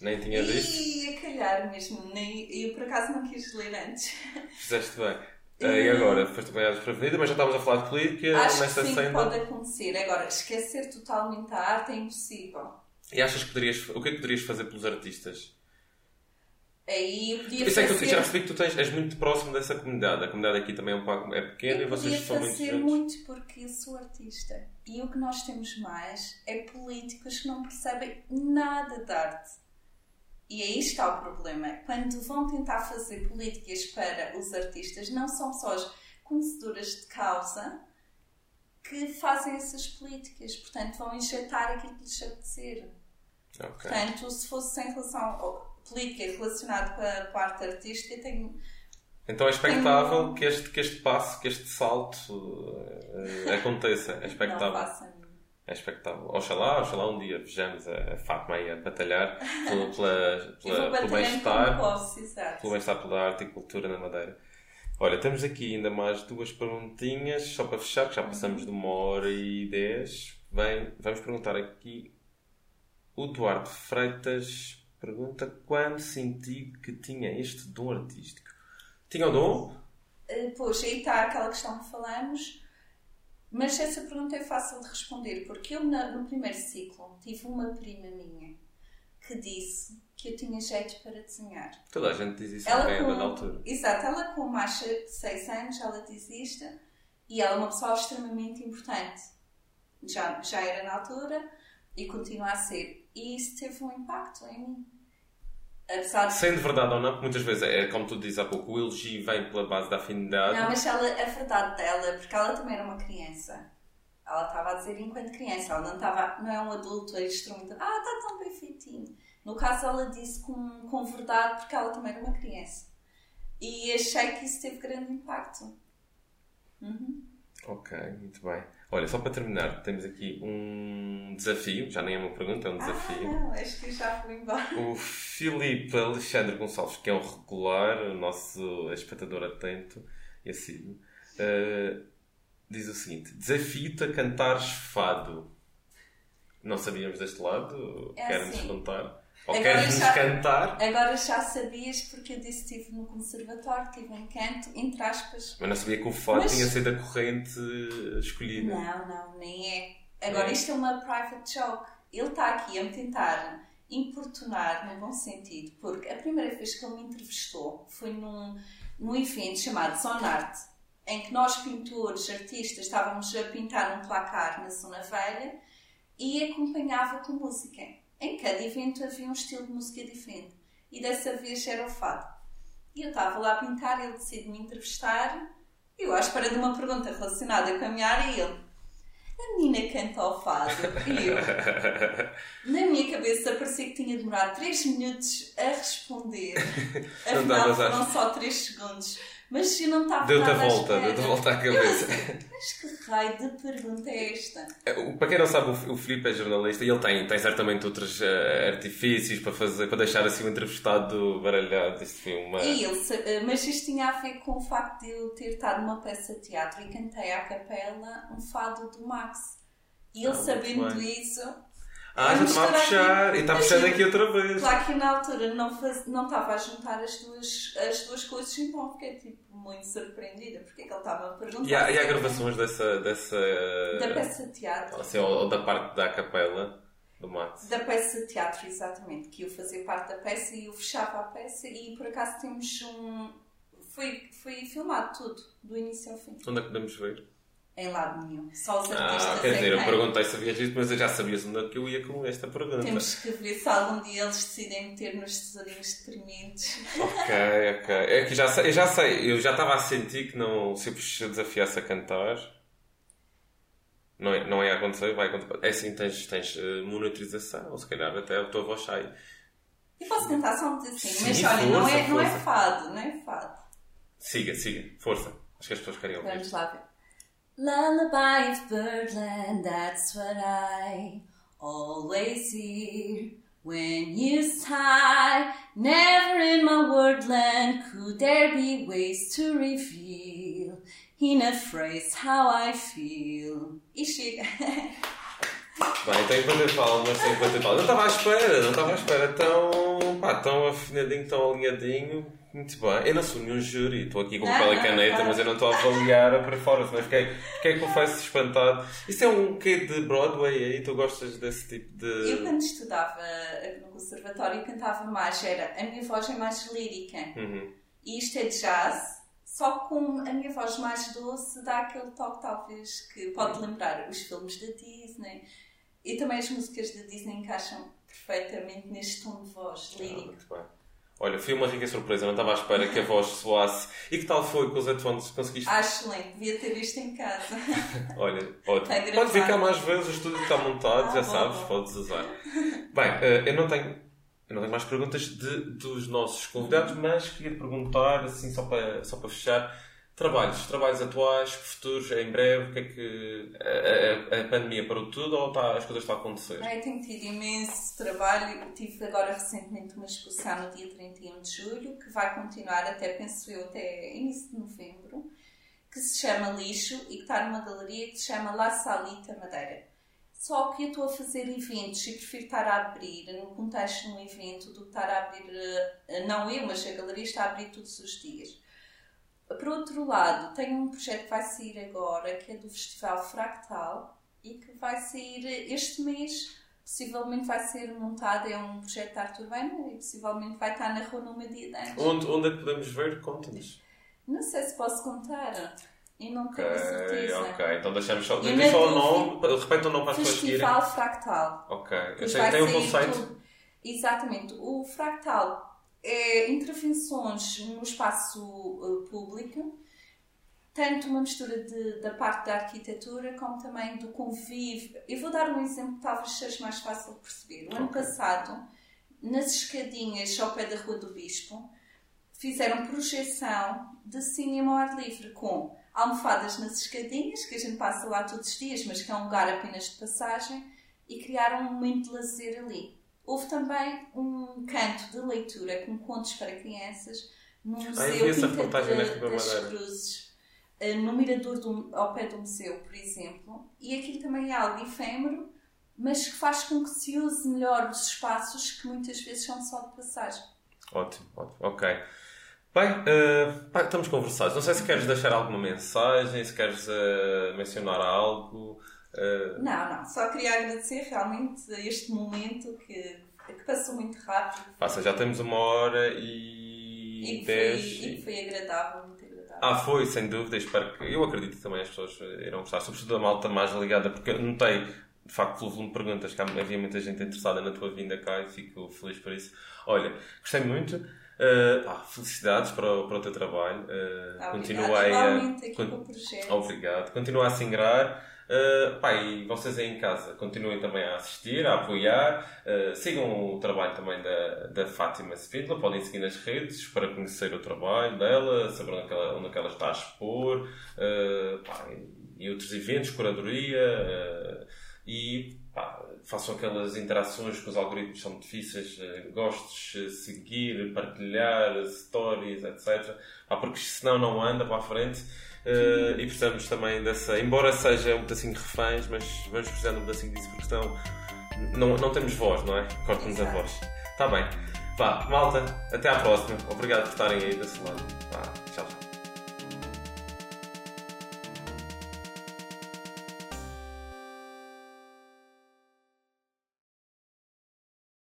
nem tinha visto. E a calhar mesmo, nem, eu por acaso não quis ler antes. Fizeste bem. Eh, e agora, foste apanhado desprevenida, mas já estávamos a falar de política Acho que nesta sim, senda. pode acontecer. Agora, esquecer totalmente a arte é impossível. E achas que poderias. O que é que poderias fazer pelos artistas? Aí eu podia Eu sei que tu, fazer, já percebi que tu tens, és muito próximo dessa comunidade. A comunidade aqui também é, um pouco, é pequena eu e vocês são muito fazer muito porque eu sou artista. E o que nós temos mais é políticos que não percebem nada de arte. E aí está o problema. Quando vão tentar fazer políticas para os artistas, não são pessoas conhecedoras de causa que fazem essas políticas. Portanto, vão injetar aquilo que lhes apetecer. Ok. Portanto, se fosse em relação à política relacionada com a parte artística, tenho. Então é expectável que este, que este passo, que este salto eh, aconteça. É Não expectável. façam. É expectável. Oxalá, oxalá um dia vejamos a, Fátima aí a batalhar pela, pela, pela, pelo bem-estar. Pelo bem-estar pela arte e cultura na Madeira. Olha, temos aqui ainda mais duas perguntinhas, só para fechar, que já passamos de uma hora e dez. Bem, vamos perguntar aqui. O Duarte Freitas pergunta quando senti que tinha este dom artístico. Tinha o dom? Uh, pois, aí está aquela questão que falamos. Mas essa pergunta é fácil de responder, porque eu no primeiro ciclo tive uma prima minha que disse que eu tinha jeito para desenhar. Toda a gente diz isso ela com, da altura. Exato, ela com mais de 6 anos, ela diz isto, e ela é uma pessoa extremamente importante. Já, já era na altura e continua a ser. E isso teve um impacto em mim. Apesar de... Sendo verdade ou não, porque muitas vezes é como tu dizes há pouco, o elogio vem pela base da afinidade. Não, mas ela, a verdade dela, porque ela também era uma criança. Ela estava a dizer enquanto criança, ela não, estava, não é um adulto a instrumento. Ah, está tão bem feitinho. No caso, ela disse com, com verdade, porque ela também era uma criança. E achei que isso teve grande impacto. Uhum. Ok, muito bem. Olha, só para terminar, temos aqui um desafio, já nem é uma pergunta, é um desafio. Ah, não, acho que já fui embora. O Filipe Alexandre Gonçalves, que é um regular, o nosso espectador atento e assíduo, uh, diz o seguinte: Desafio-te a cantares fado. Não sabíamos deste lado? É Quer-nos assim. contar? Ou queres-nos cantar? Agora já sabias, porque eu disse que estive no conservatório, tive um canto, entre aspas. Mas não sabia que o fado Mas... tinha sido a corrente escolhida. Não, não, nem é. Agora, é. isto é uma private joke. Ele está aqui a me tentar importunar no bom sentido, porque a primeira vez que ele me entrevistou foi num, num evento chamado Zonart, em que nós, pintores, artistas, estávamos a pintar um placar na Zona Velha e acompanhava com música. Em cada evento havia um estilo de música diferente. E dessa vez era o fado. E eu estava lá a pintar, ele decide me entrevistar. E eu, à espera de uma pergunta relacionada com a minha área, ele. A menina canta ao fado. E eu, na minha cabeça, parecia que tinha demorado 3 minutos a responder. Afinal, foram só 3 segundos. Mas eu não estava Deu-te a volta, deu-te a volta à cabeça. mas que raio de pergunta é esta? É, para quem não sabe, o Filipe é jornalista e ele tem, tem certamente outros uh, artifícios para, fazer, para deixar assim o entrevistado baralhado. Isto foi uma... E ele, eh, mas isto tinha a ver com o facto de eu ter estado numa peça de teatro e cantei à capela um fado do Max. E ele, ah, sabendo isso, ah, já estava a puxar. E está puxando aqui outra vez. Claro que na altura não, faz, não estava a juntar as duas, as duas coisas, então fiquei tipo, muito surpreendida porque é que ele estava a perguntar. E há, e há gravações dessa, dessa. Da peça de teatro. Assim, ou, ou da parte da capela do Max. Da peça de teatro, exatamente. Que eu fazia parte da peça e eu fechava a peça e por acaso temos um. Foi, foi filmado tudo, do início ao fim. Onde é que podemos ver? Em lado nenhum. Só os artistas. Ah, quer dizer, eu perguntei se havia isto, mas eu já sabias onde é que eu ia com esta pergunta. Temos que ver se algum dia eles decidem meter nos tesourinhos deprimentes. Ok, ok. É que já sei, eu já sei, eu já estava a sentir que não, se eu desafiasse a cantar. Não, é, não ia acontecer, vai acontecer. É assim, tens, tens uh, monitorização, ou se calhar até a tua voz sai. E posso cantar só um pedacinho, mas olha, não, é, não é fado, não é fado. Siga, siga, força. Acho que as pessoas querem ouvir. Vamos lá ver. Lullaby of birdland, that's what I always hear. When you sigh, never in my wordland could there be ways to reveal in a phrase how I feel. E chega. Bem, tenho que bater palmas, tenho que bater palmas. Não estava à espera, não estava à espera tão, pá, tão afinadinho, tão alinhadinho. Muito bem. Eu não sou nenhum júri, estou aqui com o papel e caneta, mas eu não estou a avaliar a performance. Mas fiquei, fiquei confesso espantado. Isso é um quê de Broadway aí? Tu gostas desse tipo de. Eu, quando estudava no conservatório, cantava mais. Era a minha voz é mais lírica. Uhum. E isto é jazz, só com a minha voz mais doce dá aquele toque, talvez, que pode lembrar os filmes da Disney. E também as músicas da Disney encaixam perfeitamente neste tom de voz ah, lírico. Ah, muito bem. Olha, foi uma rica surpresa, não estava à espera que a voz soasse. E que tal foi com os headphones? Conseguiste? Ah, excelente, devia ter isto em casa. Olha, ótimo. Pode ficar mais vezes, o estúdio está montado, ah, já bom, sabes, bom. podes usar. Bem, uh, eu não tenho. Eu não tenho mais perguntas de, dos nossos convidados, mas queria perguntar, assim, só para, só para fechar, Trabalhos, trabalhos atuais, futuros, em breve, o que é que. A, a, a pandemia parou tudo ou está, as coisas estão a acontecer? Eu tenho tido imenso trabalho. Tive agora recentemente uma exposição no dia 31 de julho, que vai continuar até, penso eu, até início de novembro, que se chama Lixo e que está numa galeria que se chama La Salita Madeira. Só que eu estou a fazer eventos e prefiro estar a abrir no contexto de um evento do que estar a abrir, eh, não eu, mas a galeria está a abrir todos os dias. Por outro lado, tenho um projeto que vai sair agora, que é do Festival Fractal, e que vai sair este mês. Possivelmente vai ser montado, é um projeto de arte urbana e possivelmente vai estar na rua no meu dia. Onde, onde é que podemos ver? Conta-nos. Não sei se posso contar. Eu não tenho Ok, certeza. ok. Então deixamos só. E Diz só o nome, repete o nome para as pessoas seguirem. Festival Fractal. Ok. Eu sei que tem um conceito. tudo. Exatamente. O fractal é intervenções no espaço uh, público, tanto uma mistura de- da parte da arquitetura como também do convívio. Eu vou dar um exemplo que talvez seja mais fácil de perceber. O ano passado, nas escadinhas ao pé da Rua do Bispo, fizeram projeção de cinema ao ar livre com almofadas nas escadinhas, que a gente passa lá todos os dias, mas que é um lugar apenas de passagem, e criaram um momento de lazer ali. Houve também um canto de leitura com contos para crianças no Ah, eu Museu na de- Riba das. Cruzes, eh, no Mirador do, ao pé do museu, por exemplo. E aquilo também é algo efêmero, mas que faz com que se use melhor os espaços que muitas vezes são só de passagem. Ótimo, ótimo. Ok. Bem, eh, pá, estamos conversados. Não sei se queres deixar alguma mensagem, se queres eh, mencionar algo. Eh, Não, não, só queria agradecer realmente a este momento que, que passou muito rápido passa, já temos uma hora e, e que, foi, dez. e que foi agradável, muito agradável. Ah, foi, sem dúvida. Espero que. Eu acredito que também as pessoas irão gostar, sobretudo a malta mais ligada, porque eu notei, de facto, pelo volume de perguntas, que havia muita gente interessada na tua vinda cá e fico feliz por isso. Olha, gostei muito. Uh, felicidades para o, para o teu trabalho. Uh, Obrigada. continua aí a. aqui con- com o projeto. Obrigado. Continua a se ingrar. Uh, pá, e vocês aí em casa continuem também a assistir, a apoiar. Uh, sigam o trabalho também da, da Fátima Spindler. Podem seguir nas redes para conhecer o trabalho dela, saber onde, é ela, onde é ela está a expor. uh, pá, e, e outros eventos, curadoria. e pá, façam aquelas interações que os algoritmos são difíceis. gostes, seguir, partilhar, stories, etc. Pá, porque senão não anda para a frente. Uh, e precisamos também dessa, embora seja um pedacinho reféns, mas vamos precisar de um pedacinho disso porque senão não, não temos voz, não é? Corta-nos a voz. Está bem. Vá, malta, até à próxima. Obrigado por estarem aí desse lado. Vá.